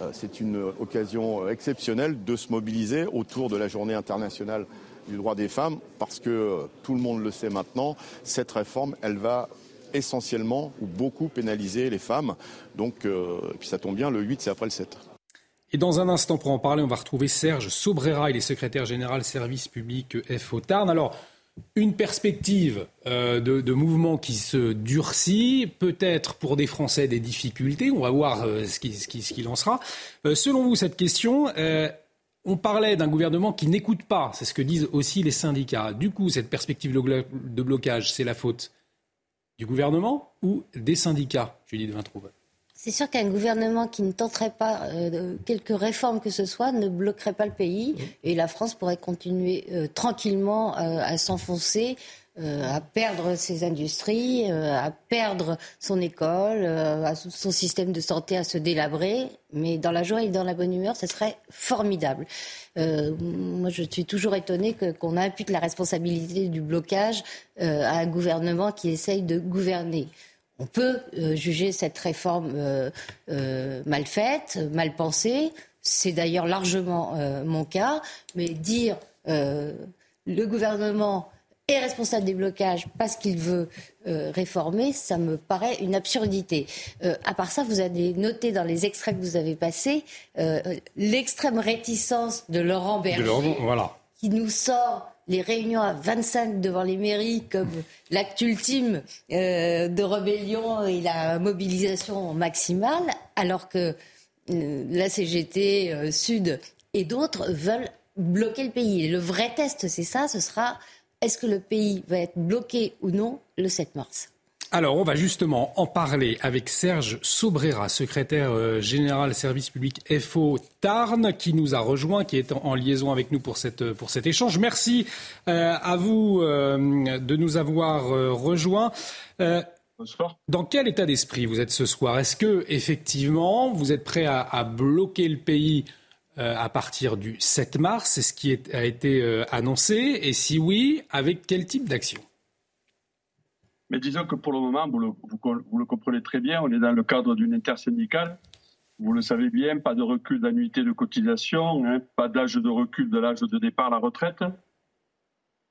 Euh, c'est une occasion exceptionnelle de se mobiliser autour de la journée internationale du droit des femmes, parce que euh, tout le monde le sait maintenant, cette réforme, elle va essentiellement ou beaucoup pénaliser les femmes. Donc, euh, puis ça tombe bien, le 8, c'est après le 7. Et dans un instant, pour en parler, on va retrouver Serge Sobrera, il est secrétaire général service public FO Tarn. Alors, une perspective euh, de, mouvement qui se durcit, peut-être pour des Français des difficultés, on va voir ce qu'il ce en sera. selon vous, cette question, on parlait d'un gouvernement qui n'écoute pas, c'est ce que disent aussi les syndicats. Du coup, cette perspective de blocage, c'est la faute du gouvernement ou des syndicats, de Vintrouve c'est sûr qu'un gouvernement qui ne tenterait pas euh, quelques réformes que ce soit ne bloquerait pas le pays et la France pourrait continuer euh, tranquillement euh, à s'enfoncer euh, à perdre ses industries, euh, à perdre son école, euh, à son système de santé à se délabrer. Mais dans la joie et dans la bonne humeur, ce serait formidable. moi, je suis toujours étonnée qu'on impute la responsabilité du blocage à un gouvernement qui essaye de gouverner. On peut juger cette réforme mal faite, mal pensée. C'est d'ailleurs largement mon cas. Mais dire le gouvernement est responsable des blocages parce qu'il veut euh, réformer, ça me paraît une absurdité. Euh, à part ça, vous avez noté dans les extraits que vous avez passés euh, l'extrême réticence de Laurent Berger, voilà. qui nous sort les réunions à 25 devant les mairies comme l'acte ultime de rébellion et la mobilisation maximale, alors que la CGT Sud et d'autres veulent bloquer le pays. Et le vrai test, c'est ça, ce sera est-ce que le pays va être bloqué ou non le 7 mars Alors, on va justement en parler avec Serge Sobrera, secrétaire euh, général service public FO Tarn, qui nous a rejoint, qui est en, liaison avec nous pour, cette, pour cet échange. Merci euh, à vous euh, de nous avoir rejoints. Bonsoir. Dans quel état d'esprit vous êtes ce soir? Est-ce que effectivement vous êtes prêt à, bloquer le pays à partir du 7 mars C'est ce qui a été annoncé. Et si oui, avec quel type d'action? Mais disons que pour le moment, vous le, comprenez très bien, on est dans le cadre d'une intersyndicale. Vous le savez bien, pas de recul d'annuité de cotisation, hein, pas d'âge de recul de l'âge de départ à la retraite.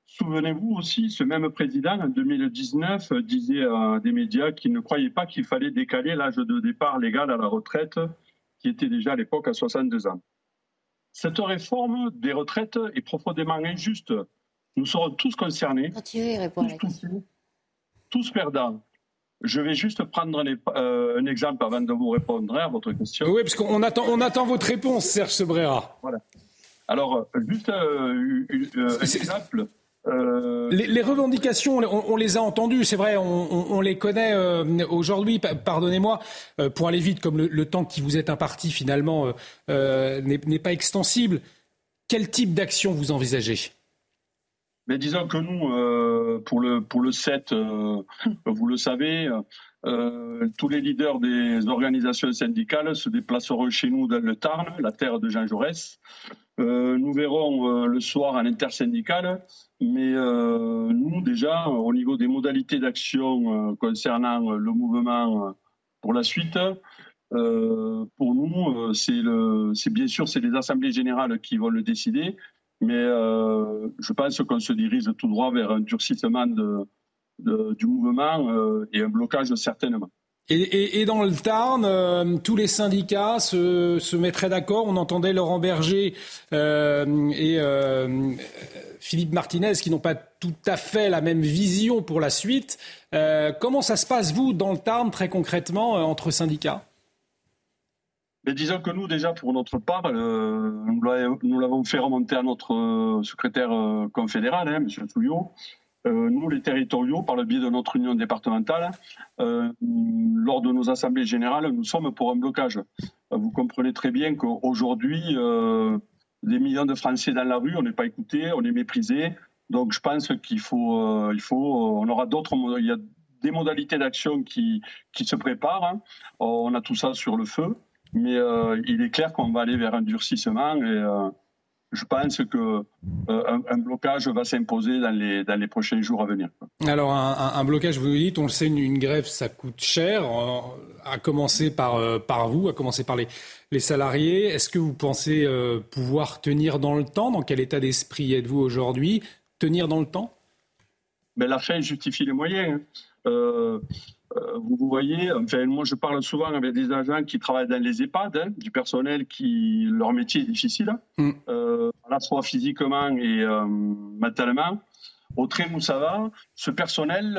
Souvenez-vous aussi, ce même président, en 2019, disait à des médias qu'il ne croyait pas qu'il fallait décaler l'âge de départ légal à la retraite, qui était déjà à l'époque à 62 ans. Cette réforme des retraites est profondément injuste. Nous serons tous concernés. Continuez à répondre tous perdants. Je vais juste prendre euh, un exemple avant de vous répondre à votre question. Oui, parce qu'on attend, on attend votre réponse, Serge Sebrera. Voilà. Alors, euh, juste euh, un exemple. Les, revendications, on, les a entendues, c'est vrai, on, les connaît aujourd'hui. Pardonnez-moi, pour aller vite, comme le, temps qui vous est imparti finalement n'est pas extensible. Quel type d'action vous envisagez? Mais disons que nous, euh, pour, le, pour le 7, euh, vous le savez, euh, tous les leaders des organisations syndicales se déplaceront chez nous dans le Tarn, la terre de Jean Jaurès. nous verrons le soir en intersyndicale, mais nous déjà, au niveau des modalités d'action concernant le mouvement pour la suite, pour nous, c'est bien sûr c'est les assemblées générales qui vont le décider, mais euh, je pense qu'on se dirige tout droit vers un durcissement du mouvement euh, et un blocage certainement. Et, dans le Tarn, euh, tous les syndicats se, mettraient d'accord. On entendait Laurent Berger et Philippe Martinez qui n'ont pas tout à fait la même vision pour la suite. comment ça se passe, vous, dans le Tarn, très concrètement, entre syndicats? Mais disons que nous, déjà, pour notre part, euh, nous l'avons fait remonter à notre euh, secrétaire euh, confédéral, hein, M. Souillot. Nous, les territoriaux, par le biais de notre union départementale, lors de nos assemblées générales, nous sommes pour un blocage. vous comprenez très bien qu'aujourd'hui, des millions de Français dans la rue, on n'est pas écoutés, on est méprisés. Donc, je pense qu'il faut, il faut, on aura d'autres, il y a des modalités d'action qui, qui se préparent. Hein. On a tout ça sur le feu. Mais euh, il est clair qu'on va aller vers un durcissement euh, je pense que euh, un, blocage va s'imposer dans les, dans les prochains jours à venir. Alors un, blocage, vous dites, on le sait, une, grève, ça coûte cher, à commencer par, par vous, à commencer par les, les salariés. Est-ce que vous pensez pouvoir tenir dans le temps? Dans quel état d'esprit êtes-vous aujourd'hui? Tenir dans le temps? Mais ben, La fin justifie les moyens. Hein. Euh, vous voyez, enfin, moi je parle souvent avec des agents qui travaillent dans les EHPAD, hein, du personnel qui leur métier est difficile, mm. euh, à la fois physiquement et euh, mentalement. Au ça va. ce personnel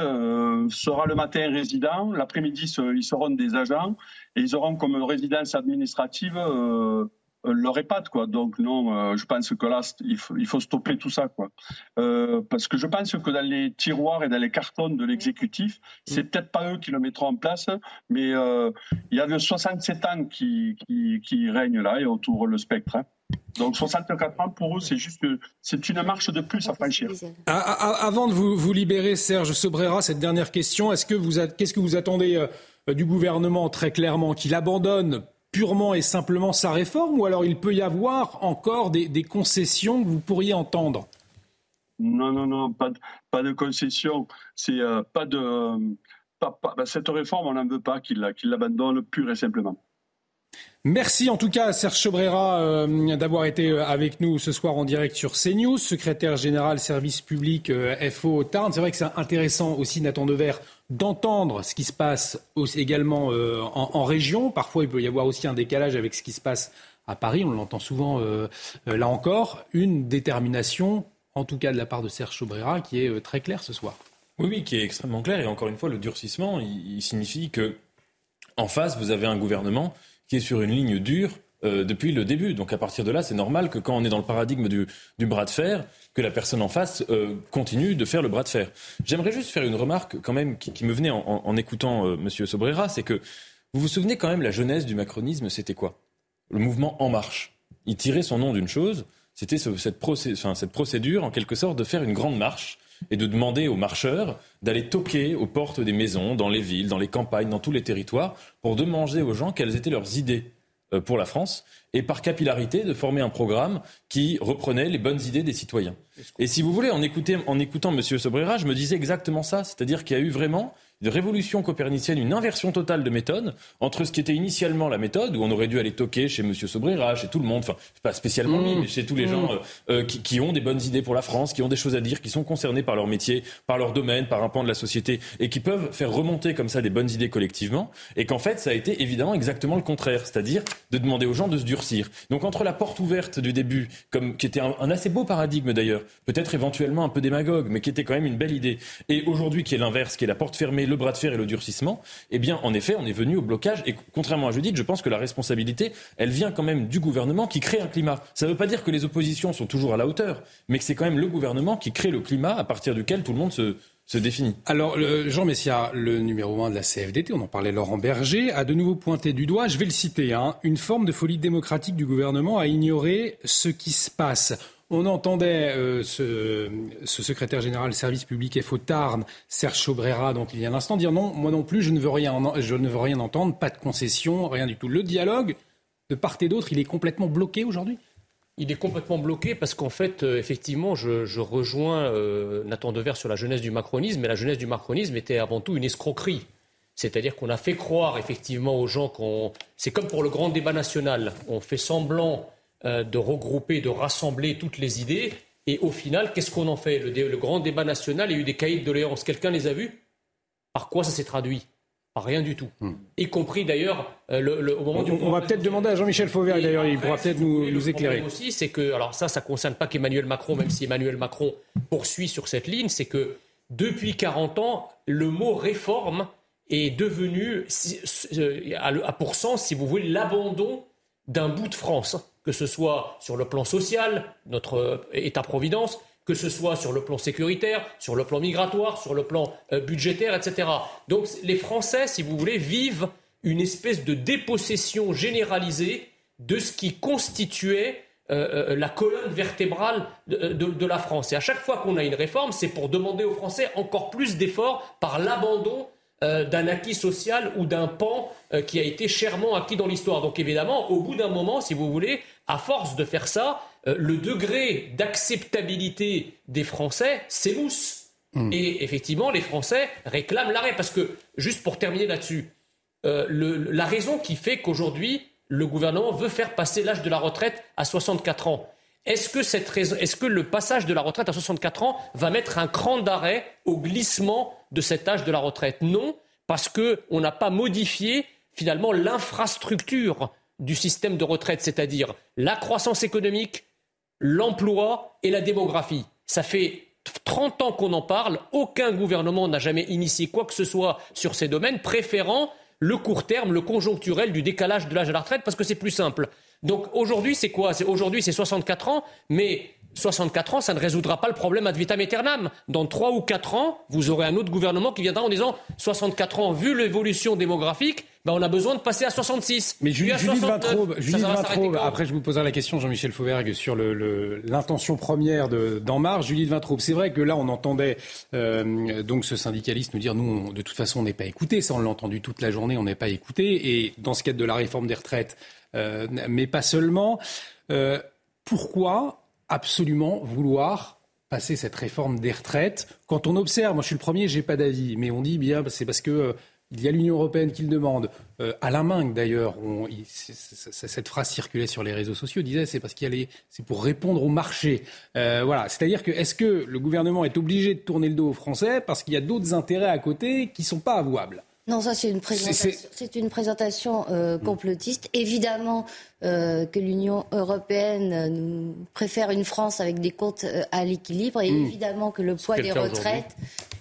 sera le matin résident, l'après-midi ils seront des agents et ils auront comme résidence administrative euh, leur EHPAD, quoi. Donc non, euh, je pense que là, il faut, stopper tout ça, quoi. Euh, parce que je pense que dans les tiroirs et dans les cartons de l'exécutif, c'est peut-être pas eux qui le mettront en place, mais il y a 67 ans qui, qui, règnent là et autour le spectre. Hein. Donc 64 ans pour eux, c'est juste c'est une marche de plus à franchir. Ah, ah, ah, avant de vous, vous libérer, Serge Sobrera, cette dernière question, qu'est-ce que vous attendez du gouvernement très clairement qu'il abandonne purement et simplement sa réforme ou alors il peut y avoir encore des, concessions que vous pourriez entendre? Non, non, non, pas de, concessions. C'est euh, pas de. Bah, cette réforme, on n'en veut pas qu'il l'abandonne pure et simplement. Merci en tout cas Serge Chobrera euh, d'avoir été euh, avec nous ce soir en direct sur CNews, secrétaire général service public FO Tarn. C'est vrai que c'est intéressant aussi Nathan Dever d'entendre ce qui se passe également euh, en, région. Parfois, il peut y avoir aussi un décalage avec ce qui se passe à Paris. On l'entend souvent, euh, euh, là encore, une détermination, en tout cas de la part de Serge Chaubrera, qui est très claire ce soir. Oui, qui est extrêmement claire. Et encore une fois, le durcissement, il, signifie que en face, vous avez un gouvernement qui est sur une ligne dure euh, depuis le début. Donc à partir de là, c'est normal que quand on est dans le paradigme du, bras de fer, que la personne en face euh, continue de faire le bras de fer. J'aimerais juste faire une remarque quand même qui, me venait en, écoutant euh, M. Sobrera, c'est que vous vous souvenez quand même la jeunesse du macronisme, c'était quoi? Le mouvement En Marche. Il tirait son nom d'une chose, c'était cette, cette procédure en quelque sorte de faire une grande marche et de demander aux marcheurs d'aller toquer aux portes des maisons, dans les villes, dans les campagnes, dans tous les territoires, pour demander aux gens quelles étaient leurs idées euh, pour la France, et par capillarité de former un programme qui reprenait les bonnes idées des citoyens. Et si vous voulez, en, en écoutant M. Sobrera, je me disais exactement ça, c'est-à-dire qu'il y a eu vraiment de révolution copernicienne, une inversion totale de méthode entre ce qui était initialement la méthode, où on aurait dû aller toquer chez M. Sobrera, chez tout le monde, enfin, pas spécialement lui, mmh. mais chez tous les gens mmh. euh, euh, qui, ont des bonnes idées pour la France, qui ont des choses à dire, qui sont concernés par leur métier, par leur domaine, par un pan de la société, et qui peuvent faire remonter comme ça des bonnes idées collectivement, et qu'en fait, ça a été évidemment exactement le contraire, c'est-à-dire de demander aux gens de se durcir. Donc entre la porte ouverte du début, comme, qui était un, un assez beau paradigme d'ailleurs, peut-être éventuellement un peu démagogue, mais qui était quand même une belle idée, et aujourd'hui qui est l'inverse, qui est la porte fermée, le bras de fer et le durcissement, eh bien, en effet, on est venu au blocage. Et contrairement à Judith, je pense que la responsabilité, elle vient quand même du gouvernement qui crée un climat. Ça ne veut pas dire que les oppositions sont toujours à la hauteur, mais que c'est quand même le gouvernement qui crée le climat à partir duquel tout le monde se, définit. Alors, Jean Messia, le numéro un de la CFDT, on en parlait Laurent Berger, a de nouveau pointé du doigt, je vais le citer, hein, une forme de folie démocratique du gouvernement à ignorer ce qui se passe. On entendait euh, ce, secrétaire général service public FO Tarn, Serge Chaubrera, donc il y a un instant, dire non, moi non plus, je ne veux rien, je ne veux rien entendre, pas de concession, rien du tout. Le dialogue, de part et d'autre, il est complètement bloqué aujourd'hui? Il est complètement bloqué parce qu'en fait, euh, effectivement, je, rejoins euh, Nathan Dever sur la jeunesse du macronisme, mais la jeunesse du macronisme était avant tout une escroquerie. C'est-à-dire qu'on a fait croire effectivement aux gens qu'on. C'est comme pour le grand débat national. On fait semblant euh, de regrouper, de rassembler toutes les idées. Et au final, qu'est-ce qu'on en fait? Le, grand débat national, il y a eu des cahiers de doléances. Quelqu'un les a vus? Par quoi ça s'est traduit? Par rien du tout. Hmm. Y compris d'ailleurs euh, au moment on, On va peut-être demander à Jean-Michel Fauvert, d'ailleurs, il pourra peut-être nous, nous éclairer. aussi, c'est que, alors ça, ça ne concerne pas qu'Emmanuel Macron, même si Emmanuel Macron poursuit sur cette ligne, c'est que depuis 40 ans, le mot réforme est devenu, euh, à pourcent, si vous voulez, l'abandon d'un bout de France que ce soit sur le plan social, notre euh, État-providence, que ce soit sur le plan sécuritaire, sur le plan migratoire, sur le plan euh, budgétaire, etc. Donc les Français, si vous voulez, vivent une espèce de dépossession généralisée de ce qui constituait euh, la colonne vertébrale de, la France. Et à chaque fois qu'on a une réforme, c'est pour demander aux Français encore plus d'efforts par l'abandon euh, d'un acquis social ou d'un pan euh, qui a été chèrement acquis dans l'histoire. Donc évidemment, au bout d'un moment, si vous voulez, à force de faire ça, euh, le degré d'acceptabilité des Français s'émousse. Hmm. Et effectivement, les Français réclament l'arrêt. Parce que, juste pour terminer là-dessus, la raison qui fait qu'aujourd'hui, le gouvernement veut faire passer l'âge de la retraite à 64 ans, est-ce que, le passage de la retraite à 64 ans va mettre un cran d'arrêt au glissement de cet âge de la retraite? Non, parce qu'on n'a pas modifié finalement l'infrastructure du système de retraite, c'est-à-dire la croissance économique, l'emploi et la démographie. Ça fait 30 ans qu'on en parle, aucun gouvernement n'a jamais initié quoi que ce soit sur ces domaines, préférant le court terme, le conjoncturel du décalage de l'âge de la retraite, parce que c'est plus simple. Donc aujourd'hui, c'est quoi? Aujourd'hui, c'est 64 ans, mais 64 ans, ça ne résoudra pas le problème ad vitam aeternam. Dans 3 ou 4 ans, vous aurez un autre gouvernement qui viendra en disant 64 ans, vu l'évolution démographique, ben on a besoin de passer à 66. Mais Judith Vintraube, après je vous poserai la question, Jean-Michel Fauvergue, sur l'intention première d'En Marche. Judith Vintraube, c'est vrai que là on entendait euh, donc ce syndicaliste nous dire nous, de toute façon, on n'est pas écouté. Ça, on l'a entendu toute la journée, on n'est pas écouté. Et dans ce cadre de la réforme des retraites, euh, mais pas seulement. Euh, pourquoi absolument vouloir passer cette réforme des retraites? Quand on observe, moi je suis le premier, j'ai pas d'avis, mais on dit bien c'est parce que il y a l'Union européenne qui le demande. à la main, d'ailleurs, cette phrase circulait sur les réseaux sociaux, disait c'est parce qu'il c'est pour répondre au marché. voilà, c'est-à-dire que est-ce que le gouvernement est obligé de tourner le dos aux Français parce qu'il y a d'autres intérêts à côté qui sont pas avouables? Non, ça c'est une présentation, c'est une présentation euh, complotiste. Évidemment euh, que l'Union européenne euh, nous préfère une France avec des comptes à l'équilibre, et mm. évidemment que le poids des retraites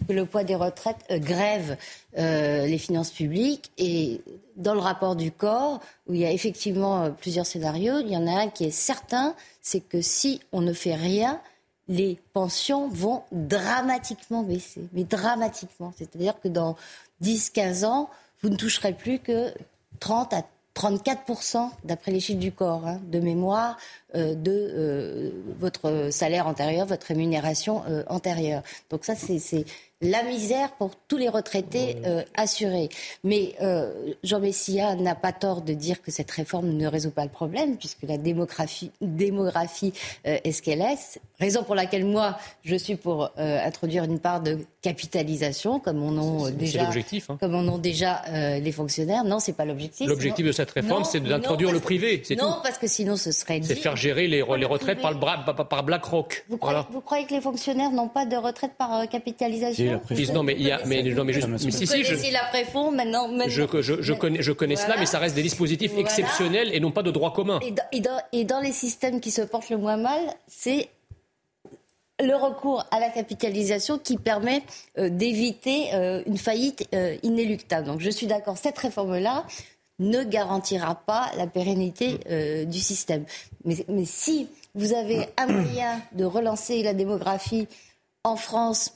que le poids des retraites grève les finances publiques. Et dans le rapport du corps, où il y a effectivement plusieurs scénarios, il y en a un qui est certain, c'est que si on ne fait rien, les pensions vont dramatiquement baisser, mais dramatiquement. C'est-à-dire que dans 10-15 ans, vous ne toucherez plus que 30 à 34%, d'après les chiffres du corps, hein, de mémoire, euh, de euh, votre salaire antérieur, votre rémunération euh, antérieure. Donc ça, c'est la misère pour tous les retraités assurés. Mais Jean Messia n'a pas tort de dire que cette réforme ne résout pas le problème, puisque la démographie, démographie est ce qu'elle est. Raison pour laquelle moi, je suis pour introduire une part de capitalisation, comme on ont déjà, hein. comme on ont déjà les fonctionnaires. Non, c'est pas l'objectif. L'objectif de cette réforme, c'est d'introduire le privé. Non, parce que sinon, ce serait gérer les, les retraites par, le, par, BlackRock. Vous, croyez, vous croyez que les fonctionnaires n'ont pas de retraite par Non, mais il y a, mais, non, mais, juste, mais si, si, je, maintenant, maintenant, je, je, je, connais, je connais cela, mais ça reste des dispositifs exceptionnels et non pas de droit commun. Et dans, et, dans, et dans les systèmes qui se portent le moins mal, c'est le recours à la capitalisation qui permet euh, d'éviter euh, une faillite euh, inéluctable. Donc je suis d'accord, cette réforme-là, ne garantira pas la pérennité euh, du système. Mais, si vous avez un moyen de relancer la démographie en France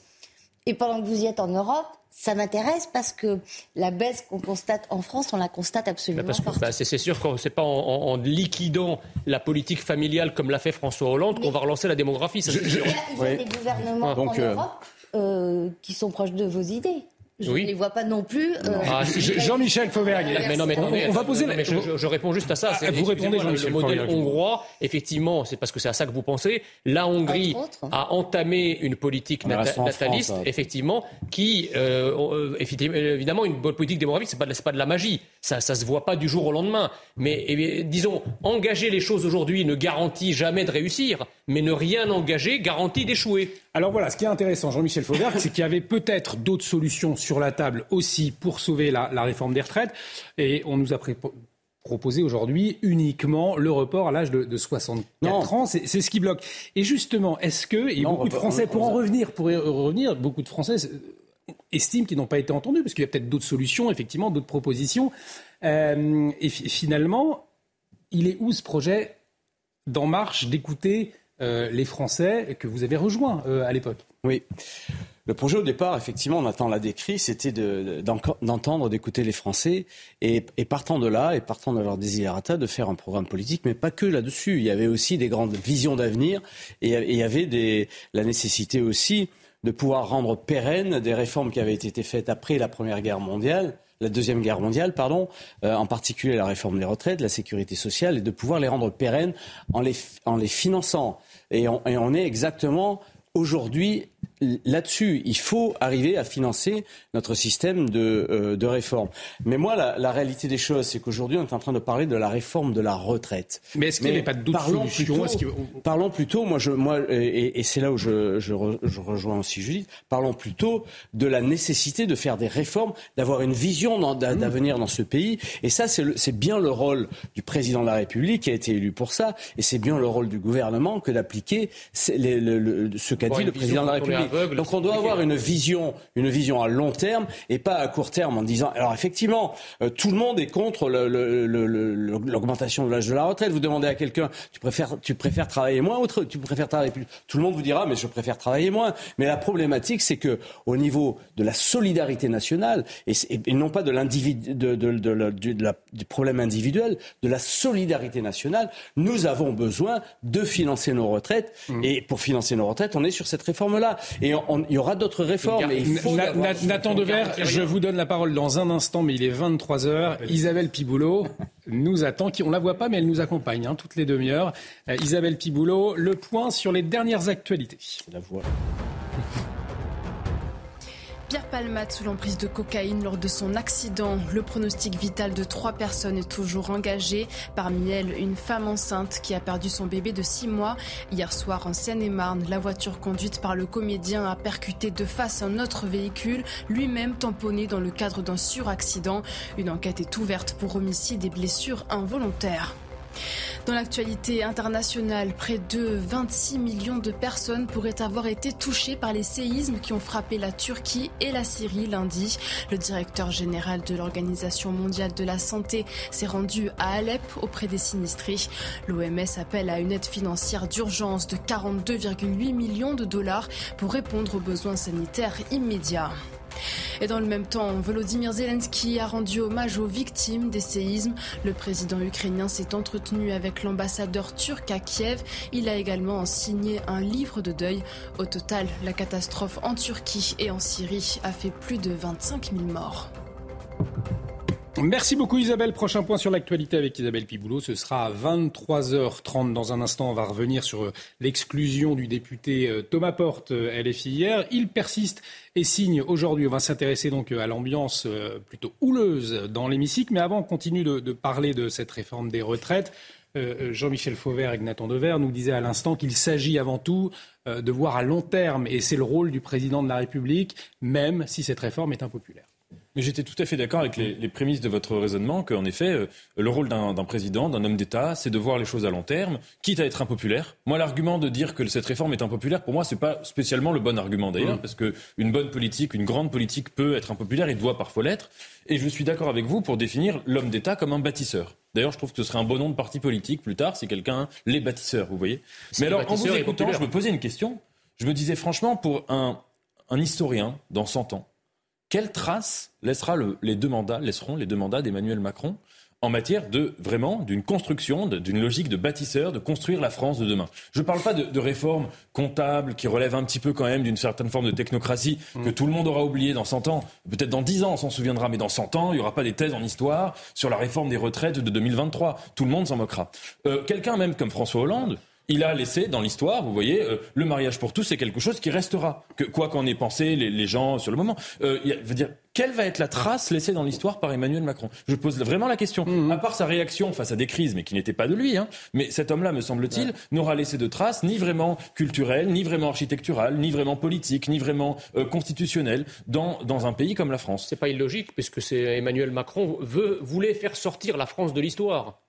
et pendant que vous y êtes en Europe, ça m'intéresse parce que la baisse qu'on constate en France, on la constate absolument. Parce que bah, c'est sûr que c'est pas en, liquidant la politique familiale comme l'a fait François Hollande qu'on va relancer la démographie. il, y a, des gouvernements en euh, Europe euh, qui sont proches de vos idées. Je ne les vois pas non plus. Euh, ah, Jean-Michel Fauvergue. Mais non, mais, on, va poser. je, réponds juste à ça. Ah, vous répondez, Le modèle hongrois, effectivement, c'est parce que c'est à ça que vous pensez. La Hongrie a entamé une politique nataliste, effectivement, qui, euh, euh, évidemment, une bonne politique démographique, c'est pas, pas de la magie. Ça, ça se voit pas du jour au lendemain. Mais eh disons, engager les choses aujourd'hui ne garantit jamais de réussir, mais ne rien engager garantit d'échouer. Alors voilà, ce qui est intéressant, Jean-Michel Fauvert, c'est qu'il y avait peut-être d'autres solutions sur la table aussi pour sauver la, réforme des retraites. Et on nous a proposé aujourd'hui uniquement le report à l'âge de, 64 ans. C'est ce qui bloque. Et justement, est-ce que, et beaucoup de Français, pour en revenir, pour revenir, beaucoup de Français estiment qu'ils n'ont pas été entendus, parce qu'il y a peut-être d'autres solutions, effectivement, d'autres propositions. Euh, et finalement, il est où ce projet d'En Marche d'écouter euh, les Français que vous avez rejoints euh, à l'époque. Oui. Le projet au départ, effectivement, Nathan l'a décrit, c'était d'entendre, d'écouter les Français et, partant de là, et partant de leur désirata, de faire un programme politique, mais pas que là-dessus. Il y avait aussi des grandes visions d'avenir et, il y avait la nécessité aussi de pouvoir rendre pérennes des réformes qui avaient été faites après la Première Guerre mondiale la Deuxième Guerre mondiale, pardon, euh, en particulier la réforme des retraites, la sécurité sociale, et de pouvoir les rendre pérennes en les, en les finançant. Et on, et on est exactement aujourd'hui là-dessus, il faut arriver à financer notre système de, euh, de réforme. Mais moi, la, la, réalité des choses, c'est qu'aujourd'hui, on est en train de parler de la réforme de la retraite. Mais est-ce qu'il n'y a pas d'autres solutions Parlons plutôt, moi, je, moi et, et c'est là où je, je, je, rejoins aussi Judith, parlons plutôt de la nécessité de faire des réformes, d'avoir une vision d'avenir dans ce pays. Et ça, c'est bien le rôle du président de la République qui a été élu pour ça. Et c'est bien le rôle du gouvernement que d'appliquer ce qu'a dit le président de la République. Donc on doit avoir une vision, une vision à long terme et pas à court terme en disant. Alors effectivement, euh, tout le monde est contre l'augmentation de l'âge de la retraite. Vous demandez à quelqu'un, tu préfères, tu préfères travailler moins ou tu préfères travailler plus? Tout le monde vous dira, mais je préfère travailler moins. Mais la problématique, c'est que au niveau de la solidarité nationale et, non pas de l'individu, de, du problème individuel, de la solidarité nationale, nous avons besoin de financer nos retraites. Mmh. Et pour financer nos retraites, on est sur cette réforme-là. Et il y aura d'autres réformes. Nathan Dever, je vous donne la parole dans un instant, mais il est 23 heures. Isabelle Piboulot nous attend. On la voit pas, mais elle nous accompagne hein, toutes les demi-heures. Euh, Isabelle Piboulot, le point sur les dernières actualités. La voix. Pierre Palmade sous l'emprise de cocaïne lors de son accident. Le pronostic vital de trois personnes est toujours engagé. Parmi elles, une femme enceinte qui a perdu son bébé de six mois. Hier soir, en Seine-et-Marne, la voiture conduite par le comédien a percuté de face un autre véhicule, lui-même tamponné dans le cadre d'un suraccident. Une enquête est ouverte pour homicide et blessures involontaires. Dans l'actualité internationale, près de 26 millions de personnes pourraient avoir été touchées par les séismes qui ont frappé la Turquie et la Syrie lundi. Le directeur général de l'Organisation mondiale de la santé s'est rendu à Alep auprès des sinistrés. L'OMS appelle à une aide financière d'urgence de 42,8 millions de dollars pour répondre aux besoins sanitaires immédiats. Et dans le même temps, Volodymyr Zelensky a rendu hommage aux victimes des séismes. Le président ukrainien s'est entretenu avec l'ambassadeur turc à Kiev. Il a également signé un livre de deuil. Au total, la catastrophe en Turquie et en Syrie a fait plus de 25 000 morts. Merci beaucoup Isabelle. Prochain point sur l'actualité avec Isabelle Piboulot. Ce sera à 23h30 dans un instant. On va revenir sur euh, l'exclusion du député euh, Thomas Porte, euh, LFI hier. Il persiste et signe aujourd'hui. On va s'intéresser donc à l'ambiance plutôt houleuse dans l'hémicycle. Mais avant, on continue de, parler de cette réforme des retraites. Jean-Michel Fauvert et Nathan Dever nous disaient à l'instant qu'il s'agit avant tout de voir à long terme, et c'est le rôle du président de la République, même si cette réforme est impopulaire. Mais j'étais tout à fait d'accord avec les, les, prémices de votre raisonnement qu'en effet, euh, le rôle d'un président, d'un homme d'État, c'est de voir les choses à long terme, quitte à être impopulaire. Moi, l'argument de dire que cette réforme est impopulaire, pour moi, c'est pas spécialement le bon argument d'ailleurs, mmh. parce qu'une bonne politique, une grande politique peut être impopulaire et doit parfois l'être. Et je suis d'accord avec vous pour définir l'homme d'État comme un bâtisseur. D'ailleurs, je trouve que ce serait un bon nom de parti politique plus tard si quelqu'un les bâtisseurs, vous voyez. Mais alors, en vous écoutant, je me posais une question. Je me disais franchement, pour un, un historien dans 100 ans, quelle trace laissera le, les deux mandats, laisseront les deux mandats d'Emmanuel Macron en matière de vraiment d'une construction, d'une logique de bâtisseur, de construire la France de demain? Je ne parle pas de, de réformes comptables qui relèvent un petit peu quand même d'une certaine forme de technocratie que tout le monde aura oublié dans 100 ans. Peut-être dans 10 ans on s'en souviendra, mais dans 100 ans il n'y aura pas des thèses en histoire sur la réforme des retraites de 2023. Tout le monde s'en moquera. Euh, Quelqu'un même comme François Hollande il a laissé dans l'histoire, vous voyez, euh, le mariage pour tous, c'est quelque chose qui restera. Que, quoi qu'en aient pensé les, les, gens sur le moment. Euh, y a, veut dire, quelle va être la trace laissée dans l'histoire par Emmanuel Macron? Je pose vraiment la question. Mmh. À part sa réaction face à des crises, mais qui n'était pas de lui, hein, mais cet homme-là, me semble-t-il, ouais. n'aura laissé de traces ni vraiment culturelles, ni vraiment architecturales, ni vraiment politiques, ni vraiment euh, constitutionnelles dans, dans un pays comme la France. C'est pas illogique, puisque c'est Emmanuel Macron veut, voulait faire sortir la France de l'histoire.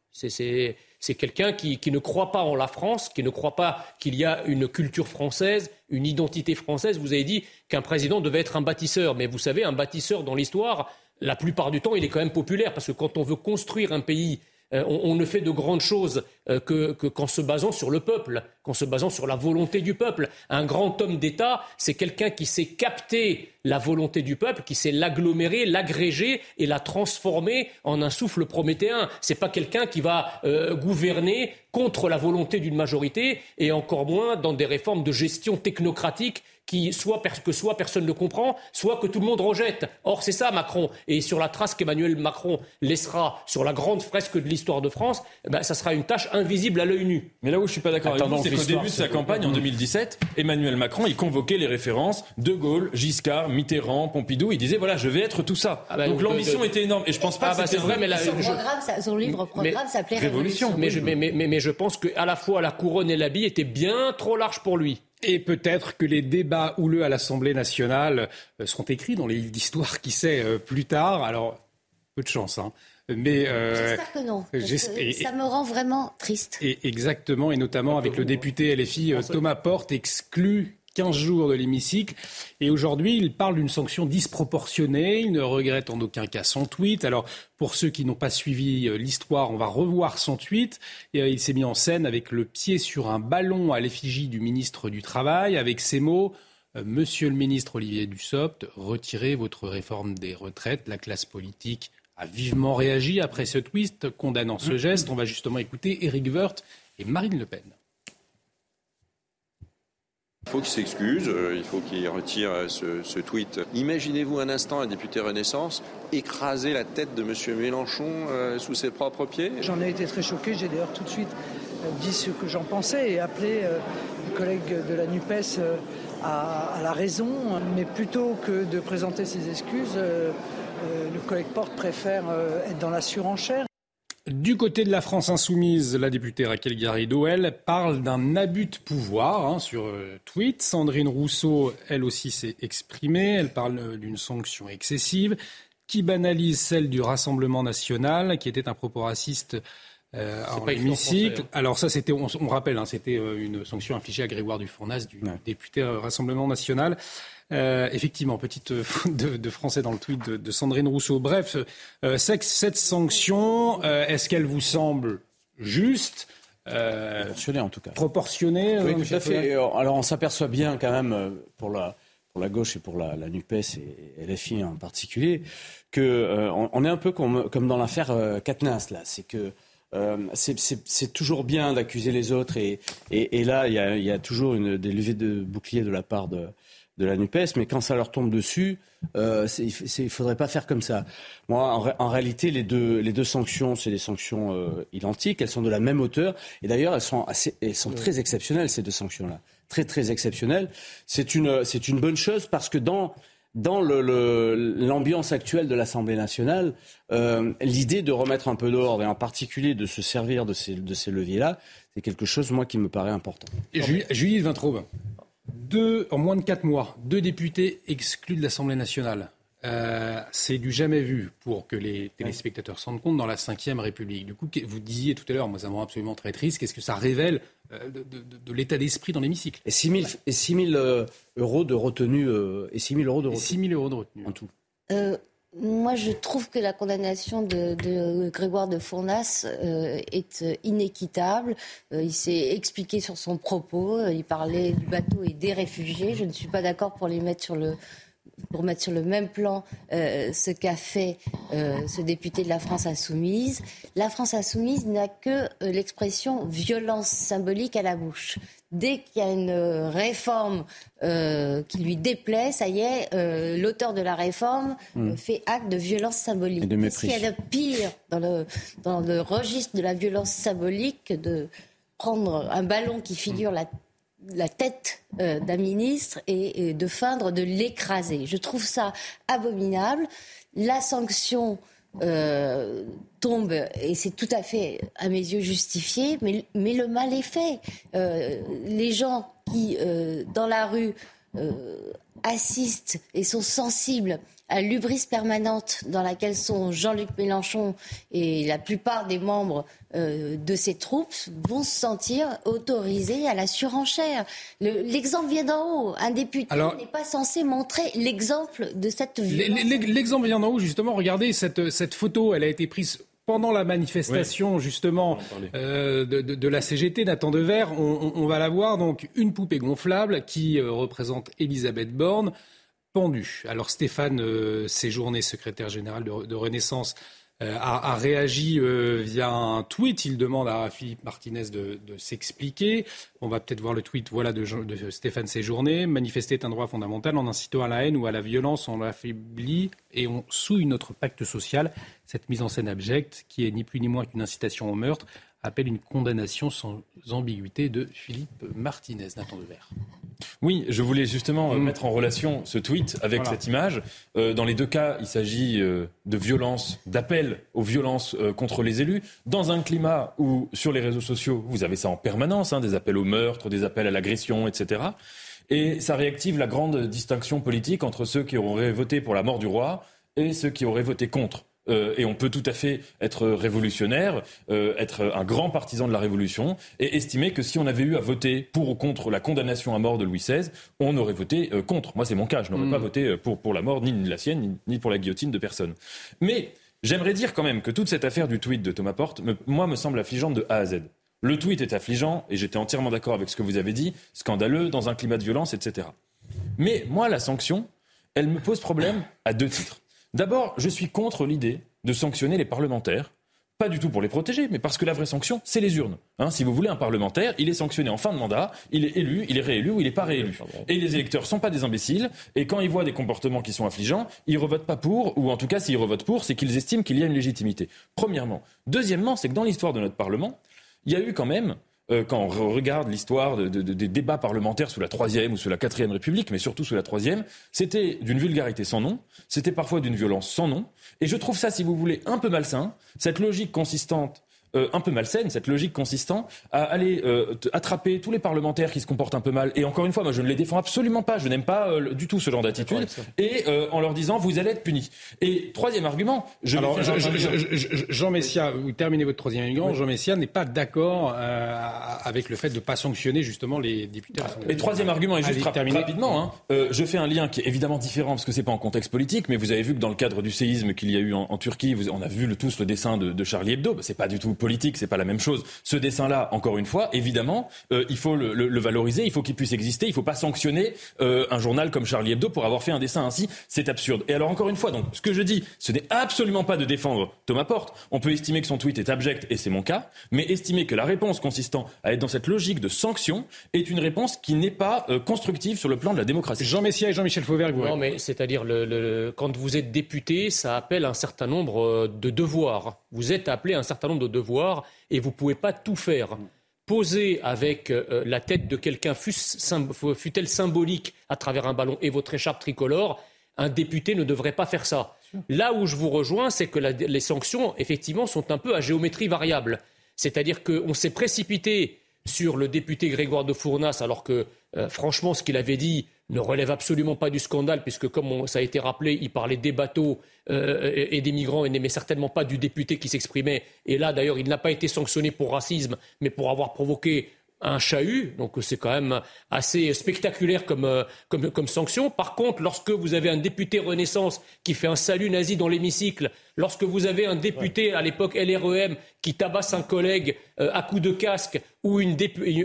C'est quelqu'un qui, qui, ne croit pas en la France, qui ne croit pas qu'il y a une culture française, une identité française. Vous avez dit qu'un président devait être un bâtisseur, mais vous savez, un bâtisseur dans l'histoire, la plupart du temps, il est quand même populaire, parce que quand on veut construire un pays on, on, ne fait de grandes choses euh, qu'en que, qu se basant sur le peuple, qu'en se basant sur la volonté du peuple. Un grand homme d'État, c'est quelqu'un qui sait capter la volonté du peuple, qui sait l'agglomérer, l'agréger et la transformer en un souffle prométhéen. C'est pas quelqu'un qui va euh, gouverner contre la volonté d'une majorité et encore moins dans des réformes de gestion technocratique qui soit que soit personne ne comprend, soit que tout le monde rejette. Or, c'est ça Macron. Et sur la trace qu'Emmanuel Macron laissera sur la grande fresque de l'histoire de France, eh ben, ça sera une tâche invisible à l'œil nu. Mais là où je suis pas d'accord avec vous, c'est qu'au début de sa campagne, en 2017, Emmanuel Macron, il convoquait les références De Gaulle, Giscard, Mitterrand, Pompidou. Il disait voilà, je vais être tout ça. Ah bah, Donc l'ambition était énorme. Et je pense pas ah que bah, c'est vrai, mais la, son, je... programme, ça, son livre programme s'appelait Révolution. Mais je, mais, mais, mais je pense qu'à la fois la couronne et l'habit étaient bien trop larges pour lui. Et peut-être que les débats houleux à l'Assemblée nationale euh, seront écrits dans les livres d'histoire, qui sait, euh, plus tard. Alors, peu de chance, hein. Mais euh, j'espère que non. Que ça me rend vraiment triste. Et exactement, et notamment avec le député LFI Thomas Porte exclu 15 jours de l'hémicycle. Et aujourd'hui, il parle d'une sanction disproportionnée. Il ne regrette en aucun cas son tweet. Alors, pour ceux qui n'ont pas suivi l'histoire, on va revoir son tweet. Et il s'est mis en scène avec le pied sur un ballon à l'effigie du ministre du Travail, avec ces mots. Monsieur le ministre Olivier Dussopt, retirez votre réforme des retraites. La classe politique a vivement réagi après ce tweet condamnant ce geste. On va justement écouter Éric Woerth et Marine Le Pen. Il faut qu'il s'excuse, il faut qu'il retire ce, ce tweet. Imaginez-vous un instant un député Renaissance écraser la tête de M. Mélenchon euh, sous ses propres pieds? J'en ai été très choqué, j'ai d'ailleurs tout de suite dit ce que j'en pensais et appelé euh, les collègues de la NUPES euh, à, la raison, mais plutôt que de présenter ses excuses, euh, le collègue Porte préfère être dans la surenchère. Du côté de la France insoumise, la députée Raquel Garrido, elle, parle d'un abus de pouvoir hein, sur euh, tweet. Sandrine Rousseau, elle aussi, s'est exprimée. Elle parle d'une sanction excessive qui banalise celle du Rassemblement national, qui était un propos raciste euh, l'hémicycle. Alors ça, c'était, on, rappelle, hein, c'était euh, une sanction infligée à Grégoire Dufournas, du député Rassemblement National. Euh, effectivement, petite de, de, français dans le tweet de, Sandrine Rousseau. Bref, cette sanction, est-ce qu'elle vous semble juste Proportionnée en tout cas. Proportionnée Oui, tout à fait. Alors on s'aperçoit bien quand même pour la, pour la gauche et pour la, la NUPES et, LFI en particulier, que on, est un peu comme, comme dans l'affaire Katniss là. C'est que euh, c'est toujours bien d'accuser les autres et, là, il y, a, toujours une, des levées de bouclier de la part de, la NUPES, mais quand ça leur tombe dessus, euh, il ne faudrait pas faire comme ça. Moi, en, réalité, les deux, les deux sanctions, c'est des sanctions euh, identiques, elles sont de la même hauteur, et d'ailleurs, elles sont, elles sont très exceptionnelles, ces deux sanctions-là. Très, très exceptionnelles. C'est une, une bonne chose parce que dans dans l'ambiance actuelle de l'Assemblée nationale, euh, l'idée de remettre un peu d'ordre et en particulier de se servir de ces, de ces leviers-là, c'est quelque chose, moi, qui me paraît important. Et Julie, Vintraube, deux, en moins de quatre mois, deux députés exclus de l'Assemblée nationale. Euh, c'est du jamais vu pour que les téléspectateurs s'en rendent compte dans la Ve République. Du coup, vous disiez tout à l'heure, moi ça me rend absolument très triste, qu'est-ce que ça révèle euh, de, l'état d'esprit dans l'hémicycle? Et 6 000, et 6 000 euros de retenue. Euh, et 6 000 euros de retenue. 6 000 euros de retenue. En tout. Moi, je trouve que la condamnation de, Grégoire de Fournas est inéquitable. il s'est expliqué sur son propos. Il parlait du bateau et des réfugiés. Je ne suis pas d'accord pour les mettre sur le, pour mettre sur le même plan euh, ce qu'a fait euh, ce député de la France insoumise. La France insoumise n'a que euh, l'expression violence symbolique à la bouche. Dès qu'il y a une réforme qui lui déplaît, ça y est, l'auteur de la réforme hmm. fait acte de violence symbolique. Qu'est-ce qu'il y a de pire dans le, dans le registre de la violence symbolique que de prendre un ballon qui figure la la tête euh, d'un ministre et, de feindre de l'écraser. Je trouve ça abominable. La sanction euh, tombe et c'est tout à fait, à mes yeux, justifié, mais, le mal est fait. Euh, les gens qui, dans la rue, assistent et sont sensibles à l'ubris permanente dans laquelle sont Jean-Luc Mélenchon et la plupart des membres euh, de ces troupes vont se sentir autorisés à la surenchère. L'exemple vient d'en haut. Un député n'est pas censé montrer l'exemple de cette violence. L'exemple vient d'en haut, justement. Regardez cette, cette photo, elle a été prise pendant la manifestation justement euh, de, la CGT, Nathan Dever, on, on, va la voir donc une poupée gonflable qui euh, représente Elisabeth Borne pendue. Alors Stéphane euh, Séjourné, secrétaire général de, Renaissance, a, réagi via un tweet. Il demande à Philippe Martinez de, s'expliquer. On va peut-être voir le tweet voilà, de, Stéphane Séjourné. Manifester est un droit fondamental. En incitant à la haine ou à la violence, on l'affaiblit et on souille notre pacte social. Cette mise en scène abjecte, qui est ni plus ni moins qu'une incitation au meurtre, appelle une condamnation sans ambiguïté de Philippe Martinez. Nathan Devers. Oui, je voulais justement euh, mm. mettre en relation ce tweet avec cette image. Euh, dans les deux cas, il s'agit euh, de violence, d'appel aux violences contre les élus, dans un climat où, sur les réseaux sociaux, vous avez ça en permanence, hein, des appels au meurtre, des appels à l'agression, etc. Et ça réactive la grande distinction politique entre ceux qui auraient voté pour la mort du roi et ceux qui auraient voté contre. Euh, et on peut tout à fait être révolutionnaire, euh, être un grand partisan de la Révolution, et estimer que si on avait eu à voter pour ou contre la condamnation à mort de Louis XVI, on aurait voté euh, contre. Moi, c'est mon cas, je n'aurais pas mm. voté pour, pour la mort, ni la sienne, ni, pour la guillotine de personne. Mais j'aimerais dire quand même que toute cette affaire du tweet de Thomas Porte, moi, me semble affligeante de A à Z. Le tweet est affligeant, et j'étais entièrement d'accord avec ce que vous avez dit, scandaleux, dans un climat de violence, etc. Mais moi, la sanction, elle me pose problème à deux titres. D'abord, je suis contre l'idée de sanctionner les parlementaires. Pas du tout pour les protéger, mais parce que la vraie sanction, c'est les urnes. Hein, si vous voulez, un parlementaire, il est sanctionné en fin de mandat, il est élu, il est réélu ou il n'est pas réélu. Et les électeurs ne sont pas des imbéciles, et quand ils voient des comportements qui sont affligeants, ils ne revotent pas pour, ou en tout cas, s'ils revotent pour, c'est qu'ils estiment qu'il y a une légitimité. Premièrement. Deuxièmement, c'est que dans l'histoire de notre Parlement, il y a eu quand même euh, quand on regarde l'histoire des débats parlementaires sous la Troisième ou sous la Quatrième République, mais surtout sous la Troisième, c'était d'une vulgarité sans nom, c'était parfois d'une violence sans nom. Et je trouve ça, si vous voulez, un peu malsain, cette logique consistante un peu malsaine, cette logique consistant à aller attraper tous les parlementaires qui se comportent un peu mal. Et encore une fois, moi je ne les défends absolument pas, je n'aime pas du tout ce genre d'attitude. Et en leur disant vous allez être punis. Et troisième argument, je Alors, Jean Messia, vous terminez votre troisième argument. Jean Messia n'est pas d'accord avec le fait de ne pas sanctionner justement les députés. Et troisième argument, et juste rapidement, hein, euh, je fais un lien qui est évidemment différent parce que c'est pas en contexte politique, mais vous avez vu que dans le cadre du séisme qu'il y a eu en, Turquie, vous, on a vu le, tous le dessin de, Charlie Hebdo. Bah, c'est pas du tout politique, c'est pas la même chose. Ce dessin-là, encore une fois, évidemment, euh, il faut le, valoriser, il faut qu'il puisse exister, il faut pas sanctionner euh, un journal comme Charlie Hebdo pour avoir fait un dessin ainsi. C'est absurde. Et alors encore une fois, donc ce que je dis, ce n'est absolument pas de défendre Thomas Porte. On peut estimer que son tweet est abject, et c'est mon cas, mais estimer que la réponse consistant à être dans cette logique de sanction est une réponse qui n'est pas constructive sur le plan de la démocratie. Jean Messia et Jean-Michel Fauvergue. Non, mais c'est-à-dire, le, quand vous êtes député, ça appelle un certain nombre euh, de devoirs. Vous êtes appelé à un certain nombre de devoirs et vous ne pouvez pas tout faire. Poser avec euh, la tête de quelqu'un, fût-elle symbolique, à travers un ballon et votre écharpe tricolore, un député ne devrait pas faire ça. Là où je vous rejoins, c'est que les sanctions, effectivement, sont un peu à géométrie variable. C'est-à-dire qu'on s'est précipité sur le député Grégoire de Fournas, alors que, euh, franchement, ce qu'il avait dit ne relève absolument pas du scandale, puisque, comme ça a été rappelé, il parlait des bateaux euh, et, des migrants et n'aimait certainement pas du député qui s'exprimait. Et là, d'ailleurs, il n'a pas été sanctionné pour racisme, mais pour avoir provoqué un chahut, donc c'est quand même assez spectaculaire comme, euh, comme, comme, sanction. Par contre, lorsque vous avez un député Renaissance qui fait un salut nazi dans l'hémicycle, lorsque vous avez un député à l'époque LREM qui tabasse un collègue euh, à coups de casque, ou une,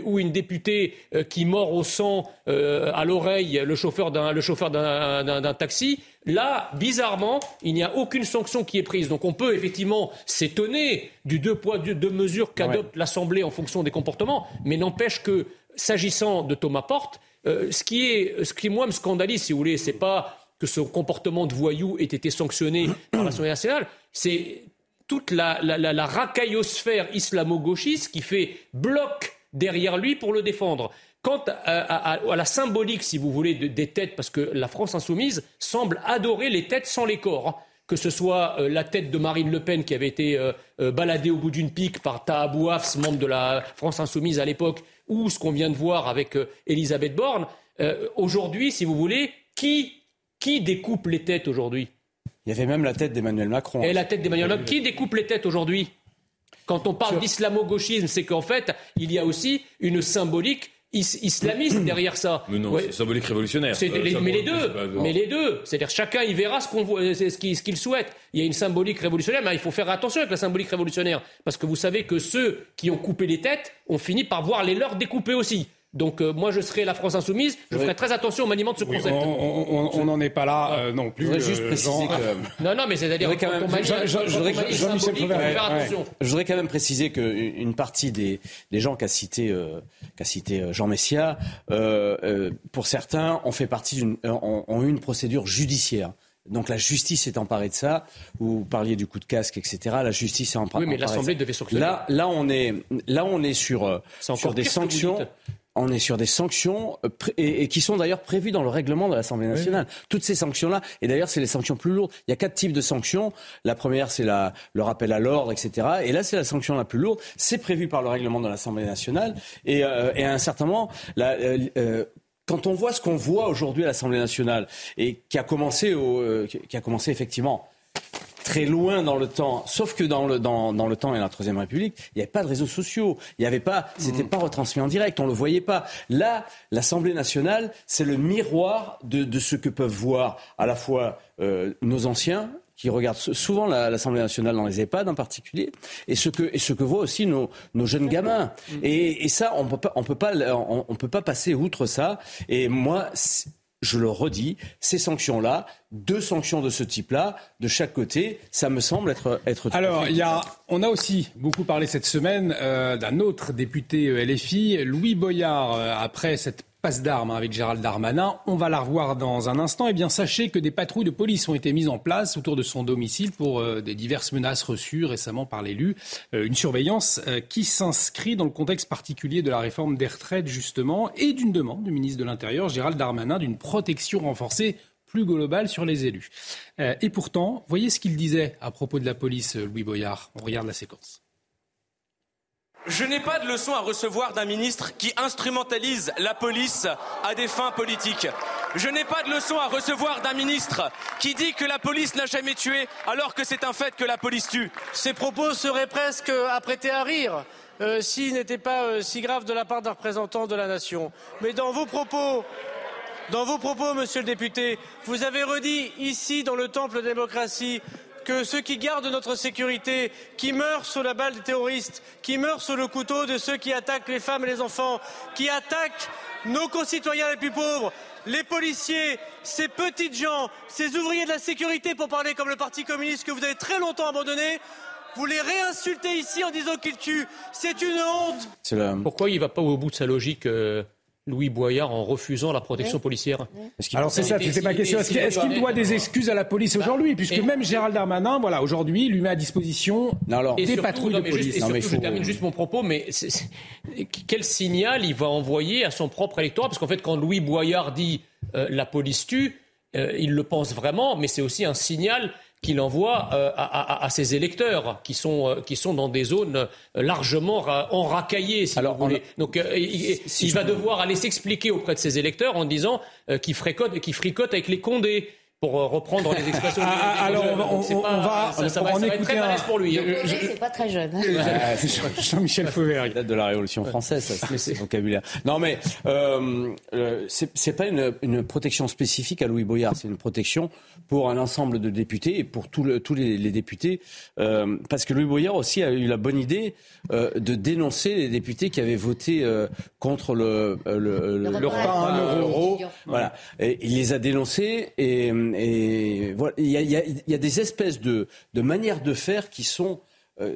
ou une députée euh, qui mord au sang à l'oreille le chauffeur d'un taxi, Là, bizarrement, il n'y a aucune sanction qui est prise. Donc on peut effectivement s'étonner du deux poids, deux mesures qu'adopte l'Assemblée en fonction des comportements, mais n'empêche que, s'agissant de Thomas Porte, euh, ce, qui est, ce qui, moi, me scandalise, si vous voulez, c'est pas que ce comportement de voyou ait été sanctionné par l'Assemblée nationale, c'est toute la, la racaillosphère islamo-gauchiste qui fait bloc derrière lui pour le défendre. Quant à, la symbolique, si vous voulez, des têtes, parce que la France insoumise semble adorer les têtes sans les corps. Hein. que ce soit euh, la tête de Marine Le Pen qui avait été euh, euh, baladée au bout d'une pique par Taha Bouafs, membre de la France insoumise à l'époque, ou ce qu'on vient de voir avec Elisabeth Borne. aujourd'hui, si vous voulez, qui, qui découpe les têtes aujourd'hui? Il y avait même la tête d'Emmanuel Macron. Et la tête d'Emmanuel Macron. Qui découpe les têtes aujourd'hui? Quand on parle d'islamo-gauchisme, c'est qu'en fait, il y a aussi une symbolique islamiste derrière ça. Mais non, c'est symbolique révolutionnaire. Euh, mais les deux, mais les deux. C'est-à-dire chacun il verra ce qu'on ce qu'il souhaite. Il y a une symbolique révolutionnaire, mais il faut faire attention avec la symbolique révolutionnaire parce que vous savez que ceux qui ont coupé les têtes ont fini par voir les leurs découpées aussi. Donc euh, moi je serai la France insoumise, je ferai très attention au maniement de ce concept. on n'en est pas là euh, non plus. Je voudrais juste préciser que... Non non mais c'est-à-dire même Je voudrais quand même préciser qu'une partie des, des, gens qu'a cité, euh, qu'a cité Jean Messia, pour certains ont fait partie d'une, ont, eu une procédure judiciaire. Donc la justice est emparée de ça. Vous parliez du coup de casque, etc. La justice est emparée. Oui, mais l'Assemblée devait sanctionner. Là, là, on est, là, on est sur, sur des sanctions on est sur des sanctions euh, et, qui sont d'ailleurs prévues dans le règlement de l'Assemblée nationale. Toutes ces sanctions-là, et d'ailleurs c'est les sanctions plus lourdes. Il y a quatre types de sanctions. La première c'est le rappel à l'ordre, etc. Et là c'est la sanction la plus lourde. C'est prévu par le règlement de l'Assemblée nationale. Et, euh, à un certain moment, euh, quand on voit ce qu'on voit aujourd'hui à l'Assemblée nationale et qui a commencé, qui a commencé effectivement très loin dans le temps. Sauf que dans le, dans, dans le temps et la Troisième République, il n'y avait pas de réseaux sociaux. Il n'y avait pas, c'était pas retransmis en direct. On le voyait pas. Là, l'Assemblée nationale, c'est le miroir de, de, ce que peuvent voir à la fois euh, nos anciens qui regardent souvent l'Assemblée nationale dans les EHPAD en particulier, et ce que, et ce que voient aussi nos, nos jeunes gamins. Et, et, ça, on peut pas, on peut pas, on peut pas passer outre ça. Et moi, je le redis, ces sanctions-là, deux sanctions de ce type-là, de chaque côté, ça me semble être, être Alors, il y a, on a aussi beaucoup parlé cette semaine euh, d'un autre député euh, LFI, Louis Boyard, euh, après cette passe d'armes avec Gérald Darmanin. On va la revoir dans un instant. Eh bien, sachez que des patrouilles de police ont été mises en place autour de son domicile pour euh, des diverses menaces reçues récemment par l'élu. Euh, une surveillance euh, qui s'inscrit dans le contexte particulier de la réforme des retraites, justement, et d'une demande du ministre de l'Intérieur, Gérald Darmanin, d'une protection renforcée plus globale sur les élus. et pourtant, voyez ce qu'il disait à propos de la police, Louis Boyard. On regarde la séquence. Je n'ai pas de leçon à recevoir d'un ministre qui instrumentalise la police à des fins politiques. Je n'ai pas de leçon à recevoir d'un ministre qui dit que la police n'a jamais tué alors que c'est un fait que la police tue. Ces propos seraient presque apprêtés à rire. Euh, s'ils n'étaient pas euh, si graves de la part d'un représentant de la nation. Mais dans vos propos, dans vos propos, monsieur le député, vous avez redit ici, dans le temple de démocratie, que ceux qui gardent notre sécurité, qui meurent sous la balle des terroristes, qui meurent sous le couteau de ceux qui attaquent les femmes et les enfants, qui attaquent nos concitoyens les plus pauvres, les policiers, ces petites gens, ces ouvriers de la sécurité, pour parler comme le Parti communiste que vous avez très longtemps abandonné, vous les réinsultez ici en disant qu'ils tuent. C'est une honte. Pourquoi il ne va pas au bout de sa logique euh, Louis Boyard en refusant la protection policière Alors c'est ça, c'était ma question. Est-ce qu'il doit des excuses à la police aujourd'hui Puisque même Gérald Darmanin, voilà, aujourd'hui, lui met à disposition des patrouilles de police. et surtout, je termine juste mon propos, mais quel signal il va envoyer à son propre électorat Parce qu'en fait, quand Louis Boyard dit euh, la police tue, euh, il le pense vraiment, mais c'est aussi un signal qu'il envoie euh, à, ses électeurs qui sont, euh, qui sont dans des zones euh, largement enracaillées, si vous voulez. Donc il, va devoir aller s'expliquer auprès de ses électeurs en disant qu'il fricote, qu'il fricote avec les condés pour reprendre les expressions. Ah, alors on, va, ça, va, être très malaise pour lui. Hein. C'est pas très jeune. Jean-Michel Fauvert, il date de la Révolution française, ça, c'est vocabulaire. Non, mais euh, c'est pas une, une, protection spécifique à Louis Boyard, c'est une protection pour un ensemble de députés et pour tous les, députés, euh, parce que Louis Boyard aussi a eu la bonne idée euh, de dénoncer les députés qui avaient voté euh, contre le, le, le, repas à 1 euro. Voilà, et il les a dénoncés et et voilà, il y a, des espèces de, manières de faire qui sont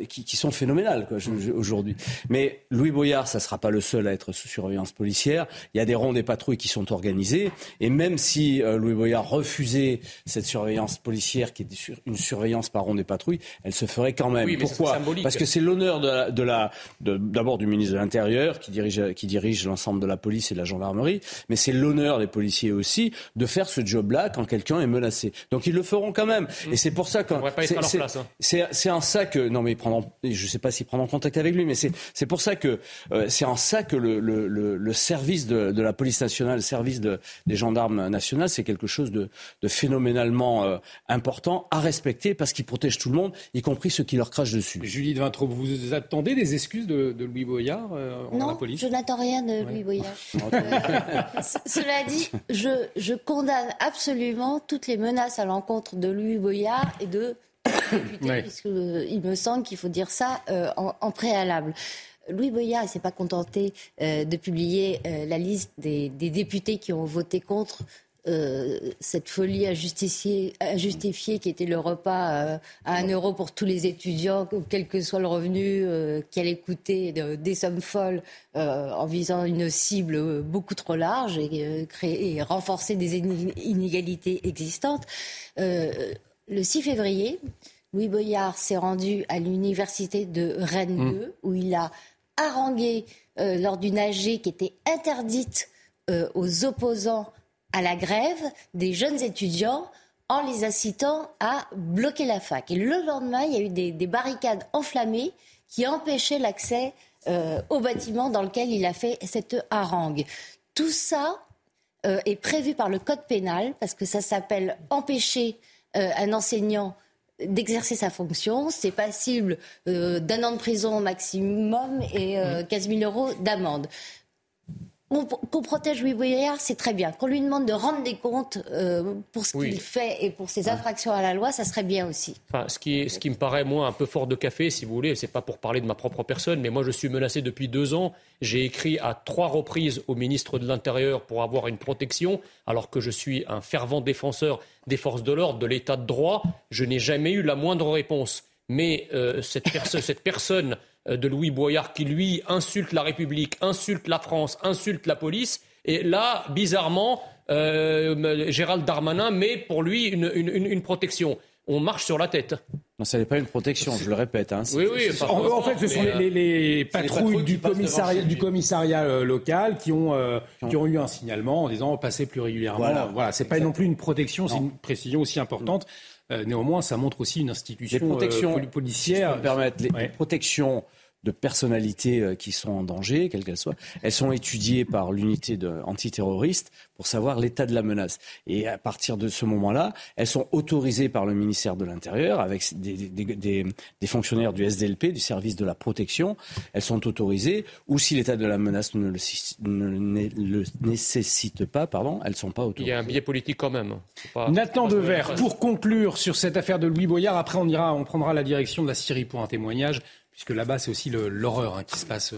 qui, qui, sont phénoménales quoi, aujourd'hui. Mais Louis Boyard, ça ne sera pas le seul à être sous surveillance policière. Il y a des ronds des patrouilles qui sont organisés. Et même si euh, Louis Boyard refusait cette surveillance policière, qui est une surveillance par rond des patrouilles, elle se ferait quand même. Pourquoi? Parce que c'est l'honneur de la, d'abord du ministre de l'Intérieur qui dirige, qui dirige l'ensemble de la police et de la gendarmerie, mais c'est l'honneur des policiers aussi de faire ce job-là quand quelqu'un est menacé. Donc ils le feront quand même. Mmh. Et c'est pour ça que hein. c'est en ça que non mais je ne sais pas s'ils prendront contact avec lui, mais c'est pour ça que euh, c'est en ça que le, le, le, service de, de, la police nationale, le service de, des gendarmes nationaux, c'est quelque chose de, de phénoménalement euh, important à respecter parce qu'il protège tout le monde, y compris ceux qui leur crachent dessus. Julie de Vintraud, vous attendez des excuses de, Louis Boyard euh, non, la police je n'attends rien de Louis Boyard. cela dit, je, je condamne absolument toutes les menaces à l'encontre de Louis Boyard et de député, puisqu'il euh, me semble qu'il faut dire ça euh, en, préalable. Louis Boyard ne s'est pas contenté euh, de publier la liste des, députés qui ont voté contre cette folie injustifiée, injustifiée qui était le repas à un euro pour tous les étudiants, quel que soit le revenu, qui allait coûter des sommes folles en visant une cible beaucoup trop large et, créer, et renforcer des inégalités existantes le 6 février, Louis Boyard s'est rendu à l'université de Rennes 2, mmh. où il a harangué euh, lors d'une AG qui était interdite euh, aux opposants à la grève des jeunes étudiants en les incitant à bloquer la fac. Et le lendemain, il y a eu des, barricades enflammées qui empêchaient l'accès euh, au bâtiment dans lequel il a fait cette harangue. Tout ça est prévu par le code pénal parce que ça s'appelle empêcher euh, un enseignant d'exercer sa fonction. C'est passible euh, d'un an de prison au maximum et 15 euh, 000 euros d'amende. Qu'on protège Louis Boyard, c'est très bien. Qu'on lui demande de rendre des comptes pour ce qu'il fait et pour ses infractions à la loi, ça serait bien aussi. Enfin, ce, qui, ce qui me paraît, moi, un peu fort de café, si vous voulez, c'est pas pour parler de ma propre personne, mais moi, je suis menacé depuis deux ans j'ai écrit à trois reprises au ministre de l'Intérieur pour avoir une protection, alors que je suis un fervent défenseur des forces de l'ordre, de l'état de droit. Je n'ai jamais eu la moindre réponse. Mais euh, cette, cette, personne euh, de Louis Boyard qui, lui, insulte la République, insulte la France, insulte la police, et là, bizarrement, euh, Gérald Darmanin met pour lui une protection on marche sur la tête. Non, ça n'est pas une protection, je le répète. Hein. Oui, oui. En, fait, ce sont les, patrouilles, du, commissariat, du commissariat euh, local qui ont, euh, qui ont eu un signalement en disant passer plus régulièrement. Voilà, voilà c'est pas non plus une protection, c'est une précision aussi importante. Euh, néanmoins, ça montre aussi une institution policière. permettre les, protections de personnalités euh, qui sont en danger, quelles qu'elles soient. Elles sont étudiées par l'unité antiterroriste pour savoir l'état de la menace. Et à partir de ce moment-là, elles sont autorisées par le ministère de l'Intérieur avec des, des, fonctionnaires du SDLP, du service de la protection. Elles sont autorisées, ou si l'état de la menace ne le, ne le nécessite pas, pardon, elles ne sont pas autorisées. Il y a un biais politique quand même. Pas, Nathan Dever, pour conclure sur cette affaire de Louis Boyard, après on ira, on prendra la direction de la Syrie pour un témoignage puisque là-bas, c'est aussi l'horreur hein, qui se passe euh,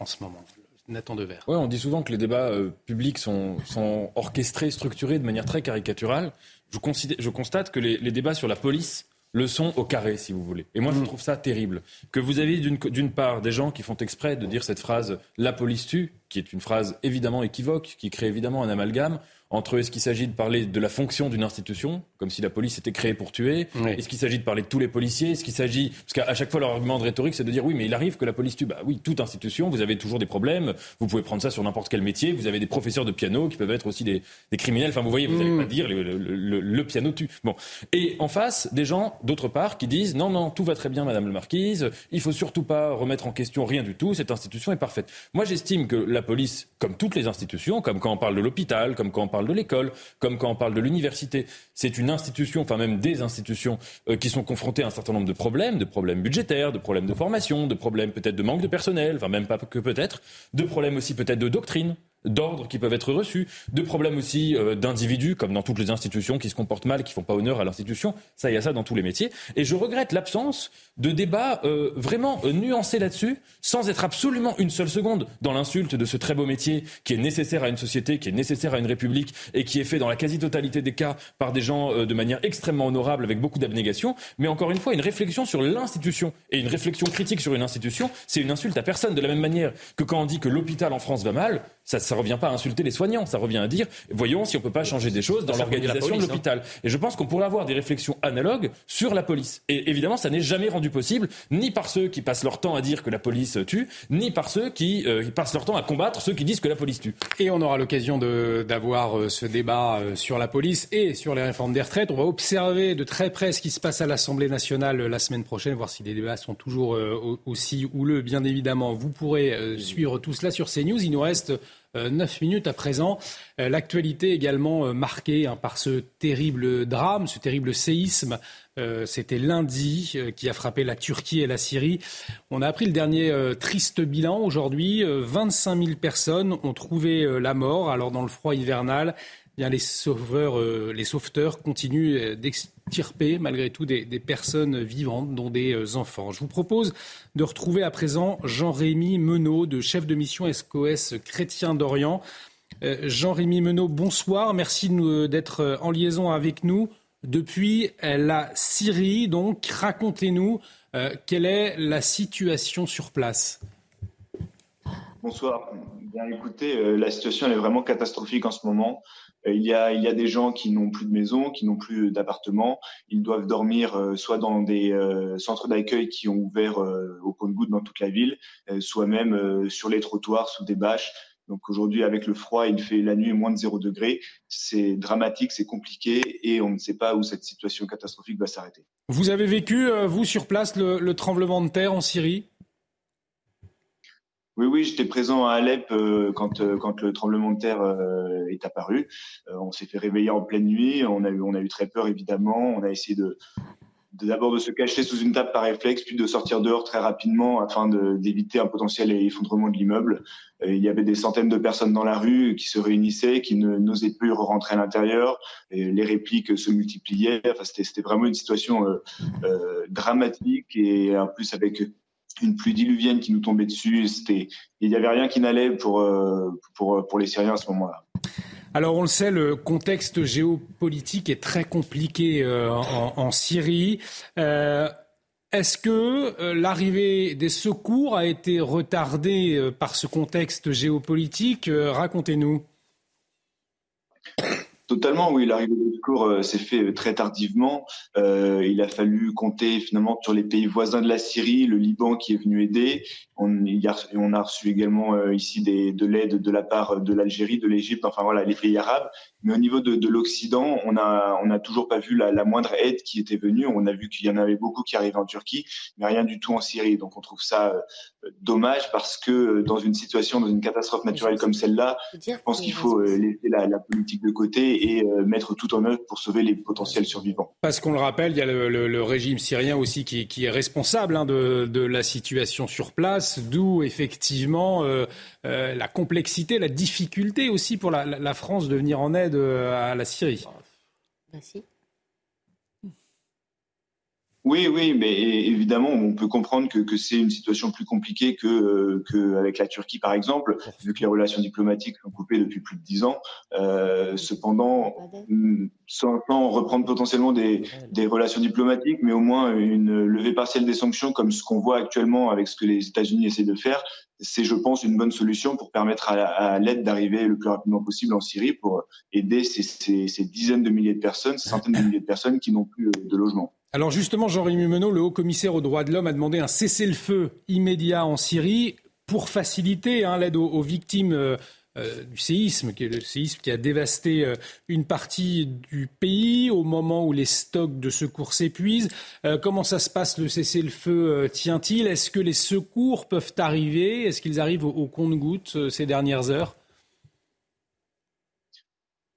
en, ce moment. Nathan Devers. Oui, on dit souvent que les débats euh, publics sont, sont, orchestrés, structurés de manière très caricaturale. Je, je constate que les, les, débats sur la police le sont au carré, si vous voulez. Et moi, je mm. trouve ça terrible. Que vous avez d'une part des gens qui font exprès de dire cette phrase « la police tue », qui est une phrase évidemment équivoque, qui crée évidemment un amalgame, entre est-ce qu'il s'agit de parler de la fonction d'une institution, comme si la police était créée pour tuer, est-ce qu'il s'agit de parler de tous les policiers, est-ce qu'il s'agit, parce qu'à chaque fois leur argument de rhétorique c'est de dire oui mais il arrive que la police tue, bah oui toute institution, vous avez toujours des problèmes, vous pouvez prendre ça sur n'importe quel métier, vous avez des professeurs de piano qui peuvent être aussi des, criminels, enfin vous voyez, vous n'allez mm. pas dire le, piano tue. Bon, et en face des gens d'autre part qui disent non non tout va très bien Madame la Marquise, il faut surtout pas remettre en question rien du tout, cette institution est parfaite. Moi j'estime que la police, comme toutes les institutions, comme quand on parle de l'hôpital, comme quand on parle parle de l'école, comme quand on parle de l'université. C'est une institution, enfin même des institutions euh, qui sont confrontées à un certain nombre de problèmes, de problèmes budgétaires, de problèmes de formation, de problèmes peut-être de manque de personnel, enfin même pas que peut-être, de problèmes aussi peut-être de doctrine d'ordre qui peuvent être reçus, de problèmes aussi euh, d'individus, comme dans toutes les institutions qui se comportent mal, qui font pas honneur à l'institution. Ça, il y a ça dans tous les métiers. Et je regrette l'absence de débats euh, vraiment euh, nuancés là-dessus, sans être absolument une seule seconde dans l'insulte de ce très beau métier qui est nécessaire à une société, qui est nécessaire à une république et qui est fait dans la quasi-totalité des cas par des gens de manière extrêmement honorable, avec beaucoup d'abnégation. Mais encore une fois, une réflexion sur l'institution et une réflexion critique sur une institution, c'est une insulte à personne. De la même manière que quand on dit que l'hôpital en France va mal, ça ne revient pas à insulter les soignants, ça revient à dire, voyons si on peut pas changer des choses dans l'organisation de hein. l'hôpital. Et je pense qu'on pourrait avoir des réflexions analogues sur la police. Et évidemment, ça n'est jamais rendu possible, ni par ceux qui passent leur temps à dire que la police tue, ni par ceux qui, euh, passent leur temps à combattre ceux qui disent que la police tue. Et on aura l'occasion d'avoir euh, ce débat euh, sur la police et sur les réformes des retraites. On va observer de très près ce qui se passe à l'Assemblée nationale la semaine prochaine, voir si les débats sont toujours aussi houleux. Bien évidemment, vous pourrez suivre tout cela sur CNews. Il nous reste 9 euh, minutes à présent. Euh, l'actualité également euh, marquée hein, par ce terrible drame, ce terrible séisme. C'était lundi qui a frappé la Turquie et la Syrie. On a appris le dernier triste bilan aujourd'hui. 25 000 personnes ont trouvé la mort. Alors dans le froid hivernal, les sauveurs, euh, sauveteurs continuent euh, d'extirper malgré tout des, personnes vivantes, dont des euh, enfants. Je vous propose de retrouver à présent Jean-Rémy Menot, de chef de mission SCOS Chrétien d'Orient. Jean-Rémy Menot, bonsoir. Merci d'être en liaison avec nous depuis la Syrie. Donc, racontez-nous quelle est la situation sur place. Bonsoir. Bien, écoutez, la situation est vraiment catastrophique en ce moment. Euh, il y, a, des gens qui n'ont plus de maison, qui n'ont plus d'appartement. Ils doivent dormir euh, soit dans des euh, centres d'accueil qui ont ouvert au compte-goutte dans toute la ville, soit même sur les trottoirs sous des bâches. Donc aujourd'hui, avec le froid, il fait la nuit moins de 0 degré. C'est dramatique, c'est compliqué et on ne sait pas où cette situation catastrophique va s'arrêter. Vous avez vécu, vous, sur place, le tremblement de terre en Syrie? Oui, oui, j'étais présent à Alep euh, quand, euh, quand le tremblement de terre euh, est apparu. on s'est fait réveiller en pleine nuit. On a eu, très peur, évidemment. On a essayé de d'abord de, se cacher sous une table par réflexe, puis de sortir dehors très rapidement afin d'éviter un potentiel effondrement de l'immeuble. il y avait des centaines de personnes dans la rue qui se réunissaient, qui n'osaient plus rentrer à l'intérieur. Les répliques se multipliaient. C'était vraiment une situation dramatique et en plus avec une pluie diluvienne qui nous tombait dessus. Il n'y avait rien qui n'allait pour, euh, pour, pour les Syriens à ce moment-là. Alors on le sait, le contexte géopolitique est très compliqué euh, en, Syrie. Euh, est-ce que l'arrivée des secours a été retardée par ce contexte géopolitique? Racontez-nous. Totalement, oui. L'arrivée de secours euh, s'est fait euh, très tardivement. Euh, il a fallu compter finalement sur les pays voisins de la Syrie, le Liban qui est venu aider. On, a, on a reçu également ici des, de l'aide de la part de l'Algérie, de l'Égypte, enfin voilà, les pays arabes Mais au niveau de, de l'Occident, on a, on n'a toujours pas vu la, la, moindre aide qui était venue. On a vu qu'il y en avait beaucoup qui arrivaient en Turquie, mais rien du tout en Syrie. Donc on trouve ça euh, dommage parce que euh, dans une situation, dans une catastrophe naturelle comme celle-là, je pense qu'il faut euh, laisser la, la, politique de côté et euh, mettre tout en œuvre pour sauver les potentiels survivants. Parce qu'on le rappelle, il y a le, le, le régime syrien aussi qui, qui est responsable hein, de, de, la situation sur place, d'où effectivement euh, la complexité, la difficulté aussi pour la, la France de venir en aide à la Syrie. Merci. Oui, oui, mais évidemment, on peut comprendre que, que c'est une situation plus compliquée que, que avec la Turquie, par exemple, vu que les relations diplomatiques sont coupées depuis plus de dix ans. Euh, cependant, sans, sans, reprendre potentiellement des, des, relations diplomatiques, mais au moins une levée partielle des sanctions, comme ce qu'on voit actuellement avec ce que les États-Unis essaient de faire, c'est, je pense, une bonne solution pour permettre à, à l'aide d'arriver le plus rapidement possible en Syrie pour aider ces, ces, ces, dizaines de milliers de personnes, ces centaines de milliers de personnes qui n'ont plus de logement. Alors justement, Jean-Rémy Menot, le haut-commissaire aux droits de l'homme, a demandé un cessez-le-feu immédiat en Syrie pour faciliter hein, l'aide aux, victimes euh, euh, du séisme, qui est le séisme qui a dévasté euh, une partie du pays au moment où les stocks de secours s'épuisent. Comment ça se passe le cessez-le-feu tient-il? Est-ce que les secours peuvent arriver? Est-ce qu'ils arrivent au, au compte-gouttes ces dernières heures?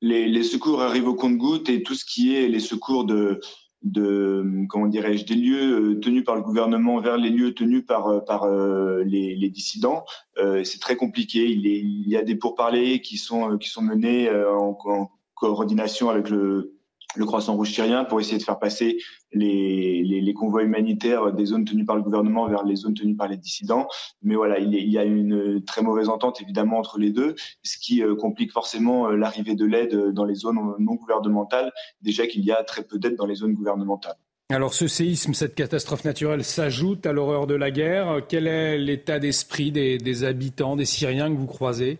Les, les, secours arrivent au compte-gouttes et tout ce qui est les secours de, de comment dirais-je des lieux tenus par le gouvernement vers les lieux tenus par par euh, les, dissidents. Euh, c'est très compliqué. Il, y a des pourparlers qui sont qui sont menés euh, en, en, coordination avec le le Croissant Rouge syrien pour essayer de faire passer les, convois humanitaires des zones tenues par le gouvernement vers les zones tenues par les dissidents. Mais voilà, il, y a une très mauvaise entente évidemment entre les deux, ce qui euh, complique forcément euh, l'arrivée de l'aide dans les zones non gouvernementales, déjà qu'il y a très peu d'aide dans les zones gouvernementales. Alors ce séisme, cette catastrophe naturelle s'ajoute à l'horreur de la guerre. Quel est l'état d'esprit des, des habitants, des Syriens que vous croisez?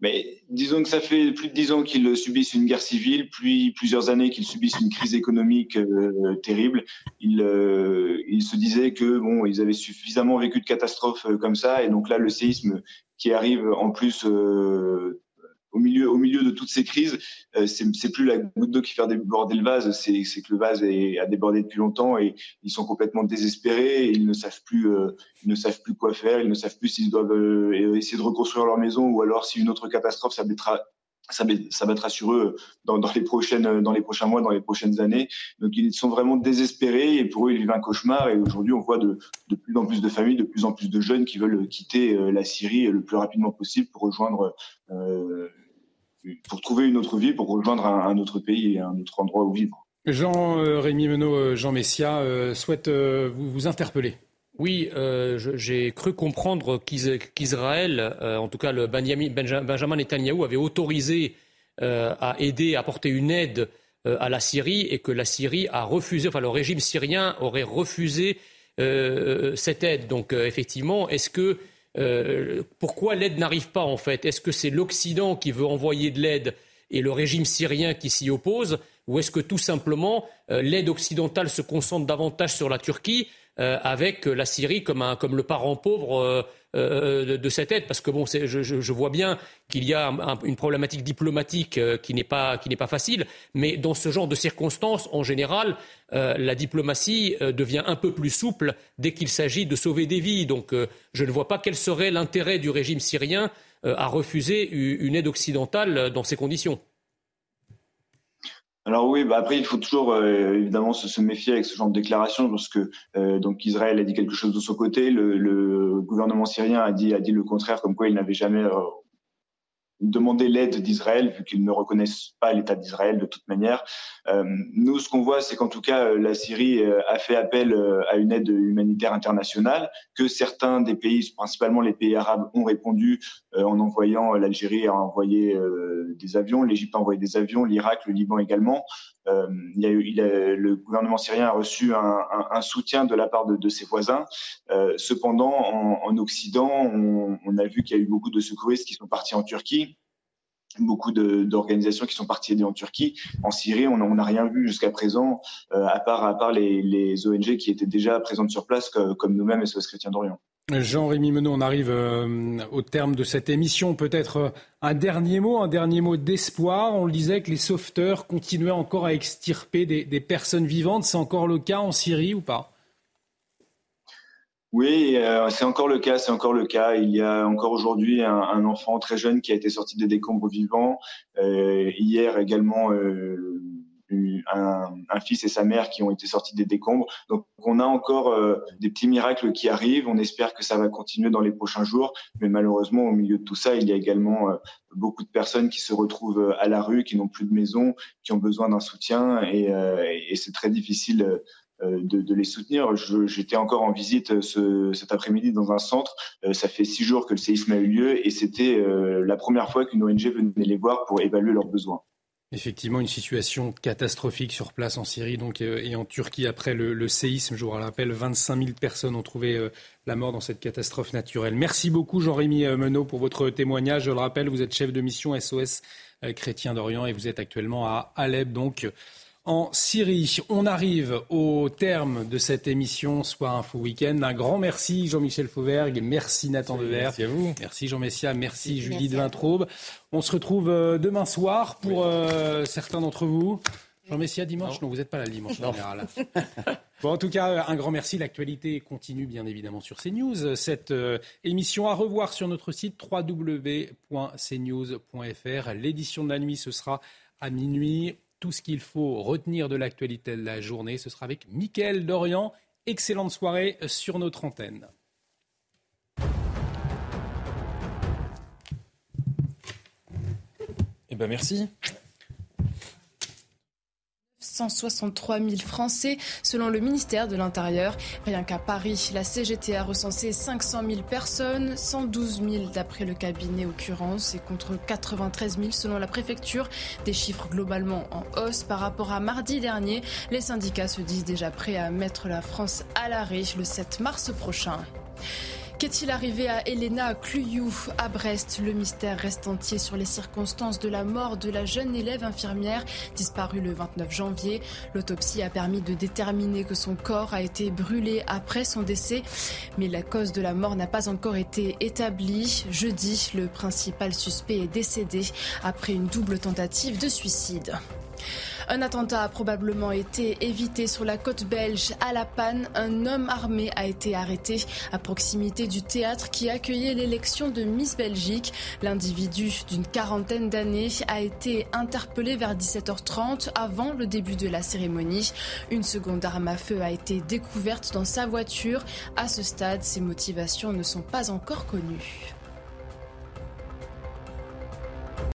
Mais disons que ça fait plus de dix ans qu'ils subissent une guerre civile, puis plusieurs années qu'ils subissent une crise économique euh, terrible. Ils, euh, ils se disaient que bon, ils avaient suffisamment vécu de catastrophes euh, comme ça, et donc là, le séisme qui arrive en plus au milieu, au milieu de toutes ces crises, euh, c'est plus la goutte d'eau qui fait déborder le vase, c'est que le vase a débordé depuis longtemps et ils sont complètement désespérés. Ils ne savent plus, euh, ils ne savent plus quoi faire, ils ne savent plus s'ils doivent euh, essayer de reconstruire leur maison ou alors si une autre catastrophe s'abattra ça, ça battra sur eux dans, les prochaines, dans les prochains mois, dans les prochaines années. Donc ils sont vraiment désespérés et pour eux ils vivent un cauchemar. Et aujourd'hui on voit de, plus en plus de familles, de plus en plus de jeunes qui veulent quitter la Syrie le plus rapidement possible pour rejoindre euh, pour trouver une autre vie, pour rejoindre un, un, autre pays et un autre endroit où vivre. Jean-Rémy euh, Menot, euh, Jean Messia euh, souhaite euh, vous, vous, interpeller. Oui, euh, j'ai cru comprendre qu'Israël, euh, en tout cas le Benjamin, Benjamin Netanyahou, avait autorisé à aider, à apporter une aide à la Syrie et que la Syrie a refusé, enfin le régime syrien aurait refusé cette aide. Donc effectivement, est-ce que euh, pourquoi l'aide n'arrive pas en fait? Est-ce que c'est l'Occident qui veut envoyer de l'aide et le régime syrien qui s'y oppose? Ou est-ce que tout simplement euh, l'aide occidentale se concentre davantage sur la Turquie avec la Syrie comme, le parent pauvre euh, euh, de, cette aide Parce que bon, je, vois bien qu'il y a un, une problématique diplomatique euh, qui n'est pas, facile, mais dans ce genre de circonstances, en général, euh, la diplomatie devient un peu plus souple dès qu'il s'agit de sauver des vies. Donc je ne vois pas quel serait l'intérêt du régime syrien à refuser une aide occidentale dans ces conditions. Alors oui, bah après il faut toujours euh, évidemment se, méfier avec ce genre de déclaration parce que euh, donc Israël a dit quelque chose de son côté, le, le, gouvernement syrien a dit a dit le contraire, comme quoi il n'avait jamais euh, demander l'aide d'Israël vu qu'ils ne reconnaissent pas l'État d'Israël de toute manière. Euh, nous, ce qu'on voit, c'est qu'en tout cas, la Syrie euh, a fait appel euh, à une aide humanitaire internationale, que certains des pays, principalement les pays arabes, ont répondu euh, en envoyant l'Algérie a envoyé euh, des avions, l'Égypte a envoyé des avions, l'Irak, le Liban également. Euh, le gouvernement syrien a reçu un, soutien de la part de, ses voisins. cependant, en, en Occident, on, a vu qu'il y a eu beaucoup de secouristes qui sont partis en Turquie beaucoup d'organisations qui sont parties aider en Turquie. En Syrie, on n'a rien vu jusqu'à présent, euh, à part, à part les, ONG qui étaient déjà présentes sur place, comme, nous-mêmes, SOS Chrétiens d'Orient. Jean-Rémy Menot, on arrive euh, au terme de cette émission. Peut-être euh, un dernier mot, un dernier mot d'espoir. On le disait que les sauveteurs continuaient encore à extirper des, personnes vivantes. C'est encore le cas en Syrie ou pas? Oui, euh, c'est encore le cas, c'est encore le cas. Il y a encore aujourd'hui un, enfant très jeune qui a été sorti des décombres vivants. hier également, un, un, fils et sa mère qui ont été sortis des décombres. Donc on a encore euh, des petits miracles qui arrivent. On espère que ça va continuer dans les prochains jours. Mais malheureusement, au milieu de tout ça, il y a également euh, beaucoup de personnes qui se retrouvent euh, à la rue, qui n'ont plus de maison, qui ont besoin d'un soutien. Et, et c'est très difficile. De, de, les soutenir. J'étais encore en visite ce, cet après-midi dans un centre. ça fait six jours que le séisme a eu lieu et c'était la première fois qu'une ONG venait les voir pour évaluer leurs besoins. Effectivement, une situation catastrophique sur place en Syrie donc, euh, et en Turquie après le, séisme. Je vous rappelle, 25 000 personnes ont trouvé euh, la mort dans cette catastrophe naturelle. Merci beaucoup, Jean-Rémy euh, Menot, pour votre témoignage. Je le rappelle, vous êtes chef de mission SOS Chrétien d'Orient et vous êtes actuellement à Alep, donc en Syrie. On arrive au terme de cette émission Soir Info Week-end. Un grand merci Jean-Michel Fauvergue, merci Nathan Dever. Merci à vous. Merci Jean Messia, merci, Julie de Vintraube. On se retrouve euh, demain soir pour euh, certains d'entre vous. Jean Messia dimanche? Non. vous n'êtes pas là le dimanche en général. Bon, en tout cas, un grand merci. L'actualité continue bien évidemment sur CNews. Cette euh, émission à revoir sur notre site www.cnews.fr. L'édition de la nuit, ce sera à minuit tout ce qu'il faut retenir de l'actualité de la journée. Ce sera avec Mickaël Dorian. Excellente soirée sur notre antenne. Eh ben merci. 163 000 Français selon le ministère de l'Intérieur. Rien qu'à Paris, la CGT a recensé 500 000 personnes, 112 000 d'après le cabinet occurrence et contre 93 000 selon la préfecture. Des chiffres globalement en hausse par rapport à mardi dernier. Les syndicats se disent déjà prêts à mettre la France à l'arrêt le 7 mars prochain. Qu'est-il arrivé à Elena Cluyou à Brest? Le mystère reste entier sur les circonstances de la mort de la jeune élève infirmière disparue le 29 janvier. L'autopsie a permis de déterminer que son corps a été brûlé après son décès, mais la cause de la mort n'a pas encore été établie. Jeudi, le principal suspect est décédé après une double tentative de suicide. Un attentat a probablement été évité sur la côte belge à La Panne. Un homme armé a été arrêté à proximité du théâtre qui accueillait l'élection de Miss Belgique. L'individu d'une quarantaine d'années a été interpellé vers 17h30 avant le début de la cérémonie. Une seconde arme à feu a été découverte dans sa voiture. À ce stade, ses motivations ne sont pas encore connues.